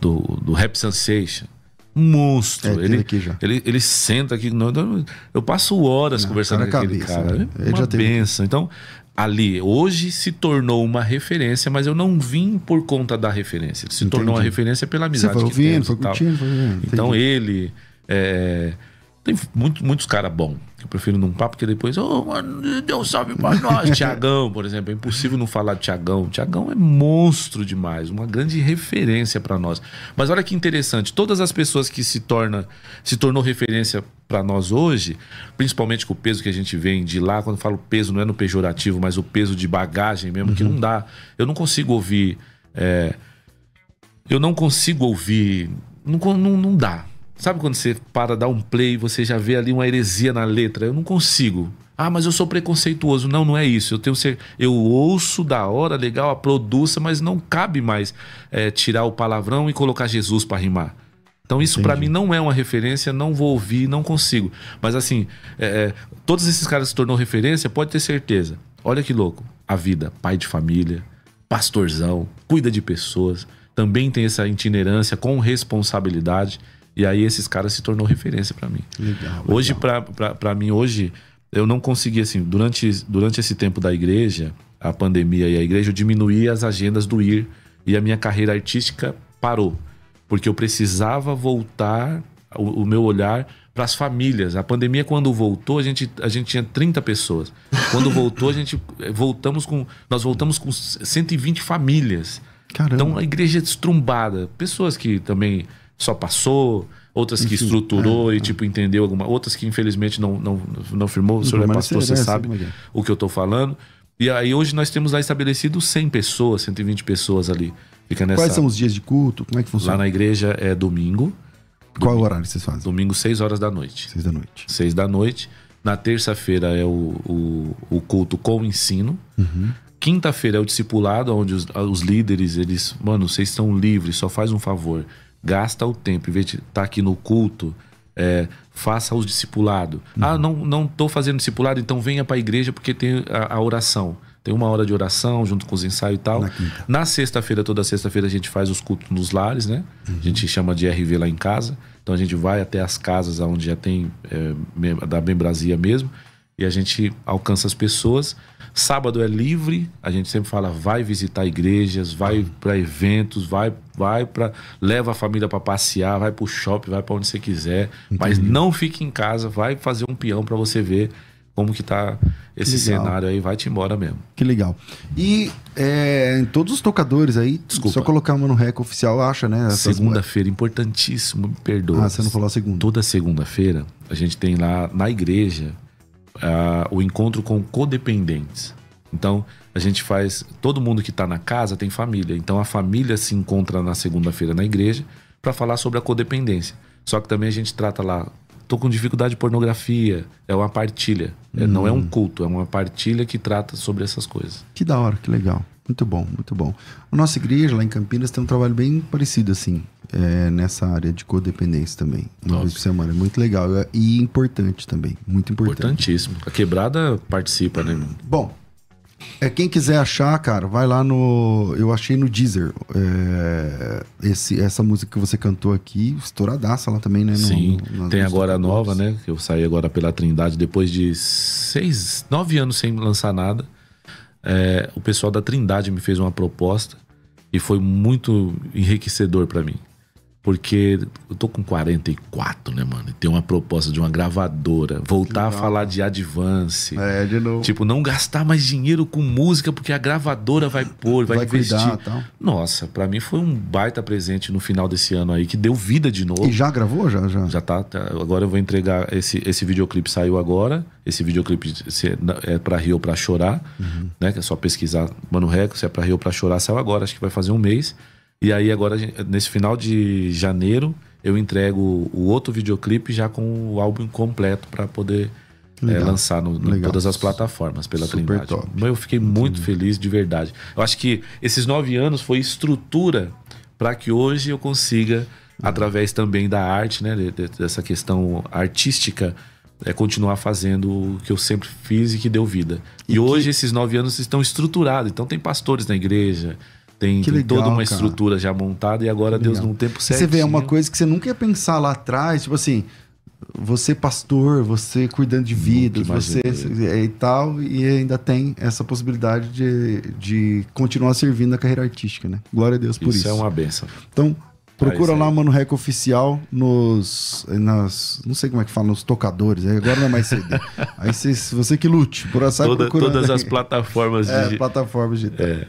do, do Rap Sensation. Monstro. É, ele. Ele, ele senta aqui. não, não, Eu passo horas Não, conversando com aquele cabeça, cara. né? É Ele uma já teve benção. Então, ali, hoje se tornou uma referência, mas eu não vim por conta da referência. Ele se tornou uma Entendi. referência pela Você amizade foi que ouvindo, temos foi curtindo, foi. Então Entendi. ele. é, tem muito, muitos caras bons. Eu prefiro num papo que depois. Ô, mano, deu um salve pra nós. Tiagão, por exemplo. É impossível não falar de Tiagão. Tiagão é monstro demais. Uma grande referência pra nós. Mas olha que interessante. Todas as pessoas que se torna, se tornou referência pra nós hoje, principalmente com o peso que a gente vem de lá, quando eu falo peso, não é no pejorativo, mas o peso de bagagem mesmo, que não dá. Eu não consigo ouvir. é, eu não consigo ouvir. Não, não, não dá. Sabe quando você para dar um play e você já vê ali uma heresia na letra? Eu não consigo. Ah, mas eu sou preconceituoso. Não, não é isso. Eu tenho ser, eu ouço da hora, legal, a produça, mas não cabe mais é, tirar o palavrão e colocar Jesus para rimar. Então isso pra mim não é uma referência, não vou ouvir, não consigo. Mas assim, é, é, todos esses caras se tornou referência, pode ter certeza. Olha que louco. A vida, pai de família, pastorzão, cuida de pessoas, também tem essa itinerância com responsabilidade. E aí esses caras se tornou referência pra mim. Legal, Hoje, pra mim, hoje, eu não consegui, assim, durante, durante esse tempo da igreja, a pandemia e a igreja, eu diminuí as agendas do IR e a minha carreira artística parou. Porque eu precisava voltar o, o meu olhar para as famílias. A pandemia, quando voltou, a gente, a gente tinha 30 pessoas. Quando voltou, a gente eh, voltamos com. Nós voltamos com 120 famílias. Caramba. Então a igreja é estrumbada. Pessoas que também só passou, outras que Enfim, estruturou é, e tipo entendeu alguma, outras que infelizmente não não, não firmou. O senhor é pastor, você é, sabe é que o que eu tô falando. E aí hoje nós temos lá estabelecido 100 pessoas, 120 pessoas ali. Fica nessa Quais são os dias de culto? Como é que lá funciona? na igreja é domingo, Qual é o horário que vocês fazem? domingo 6 horas da noite. Seis da noite. 6 da noite. Na terça-feira é o, o, o culto com ensino. Quinta-feira é o discipulado, onde os, os líderes, eles, mano, vocês estão livres, só faz um favor. Gasta o tempo, em vez de estar aqui no culto, é, faça o discipulado. Ah, não, não tô fazendo discipulado, então venha para a igreja porque tem a, a oração. Tem uma hora de oração junto com os ensaios e tal. Na. Na sexta-feira, toda sexta-feira, a gente faz os cultos nos lares, né? A gente chama de RV lá em casa. Então a gente vai até as casas onde já tem é, da membrazia mesmo. E a gente alcança as pessoas. Sábado é livre, a gente sempre fala, vai visitar igrejas, vai para eventos, vai vai para leva a família para passear, vai pro shopping, vai para onde você quiser, mas não fique em casa, vai fazer um peão para você ver como que tá esse cenário aí, vai-te embora mesmo. Que legal. E é, em todos os tocadores aí, Desculpa. só colocar uma no rec oficial, acha, né? Segunda-feira, importantíssimo, me perdoa. Ah, você não falou a segunda. Toda segunda-feira a gente tem lá na igreja o encontro com codependentes. Então a gente faz. Todo mundo que está na casa tem família. Então a família se encontra na segunda-feira na igreja para falar sobre a codependência. Só que também a gente trata lá tô com dificuldade de pornografia. É uma partilha. É, não é um culto, é uma partilha que trata sobre essas coisas. Que da hora, que legal. Muito bom, muito bom. A nossa igreja lá em Campinas tem um trabalho bem parecido assim, é, nessa área de codependência também. Uma Top. vez por semana. É muito legal e importante também. Muito importante. Importantíssimo. A quebrada participa, né, irmão? Bom, é, quem quiser achar, cara, vai lá no. Eu achei no Deezer. é, esse, essa música que você cantou aqui, estouradaça lá também, né? no- Sim, no- tem agora a nova, né? Que eu saí agora pela Trindade depois de seis, nove anos sem lançar nada. É, o pessoal da Trindade me fez uma proposta e foi muito enriquecedor pra mim. Porque eu tô com 44, né, mano? E tem uma proposta de uma gravadora. Voltar a falar de advance. É, de novo. Tipo, não gastar mais dinheiro com música porque a gravadora vai pôr, vai, Vai investir. cuidar, tal. Nossa, pra mim foi um baita presente no final desse ano aí, que deu vida de novo. E já gravou? Já, já. Já tá, tá- Agora eu vou entregar. Esse, esse videoclipe saiu agora. Esse videoclipe é pra rir ou pra chorar. Né? Que é só pesquisar Mano Reco. Se é pra rir ou pra chorar, saiu agora. Acho que vai fazer um mês. E aí, agora, nesse final de janeiro, eu entrego o outro videoclipe já com o álbum completo pra poder é, lançar no, em todas as plataformas pela Super Trindade. top. Mas eu fiquei muito feliz de verdade. Eu acho que esses nove anos foi estrutura para que hoje eu consiga, através também da arte, né, de- de- dessa questão artística, é, continuar fazendo o que eu sempre fiz e que deu vida. E, hoje esses nove anos estão estruturados. Então tem pastores na igreja, tem, tem legal, toda uma cara. estrutura já montada e agora Deus num tempo certo. Você vê, é uma coisa que você nunca ia pensar lá atrás, tipo assim, você pastor, você cuidando de vidas, você é, e tal, e ainda tem essa possibilidade de, de continuar servindo na carreira artística, né? Glória a Deus por Isso, isso. é uma benção. Então, procura É lá o Mano Rec Oficial nos. Nas, não sei como é que fala, nos tocadores. Agora não é mais CD. aí você, você que lute. Por sai Toda- todas as plataformas É, de. plataformas digitais. É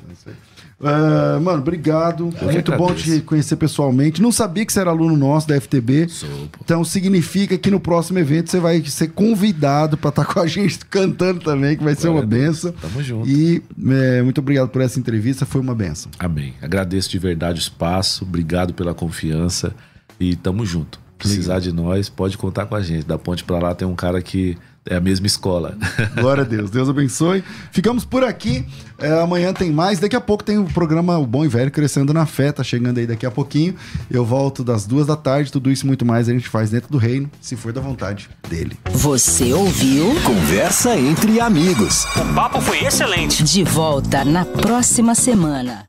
Ah, mano, obrigado. Muito bom te conhecer pessoalmente. Não sabia que você era aluno nosso da FTB. Sou. Então significa que no próximo evento você vai ser convidado para estar com a gente cantando também, que vai ser uma Deus. benção. Tamo junto. E é, muito obrigado por essa entrevista, foi uma benção. Amém. Agradeço de verdade o espaço, obrigado pela confiança e tamo junto. Precisar de nós, pode contar com a gente. Da ponte pra lá tem um cara que é a mesma escola. Glória a Deus, Deus abençoe. Ficamos por aqui. É, amanhã tem mais. Daqui a pouco tem o programa O Bom e Velho Crescendo na Fé. Tá chegando aí daqui a pouquinho. Eu volto das duas da tarde. Tudo isso e muito mais a gente faz dentro do reino, se for da vontade dele. Você ouviu? Conversa entre amigos. O papo foi excelente. De volta na próxima semana.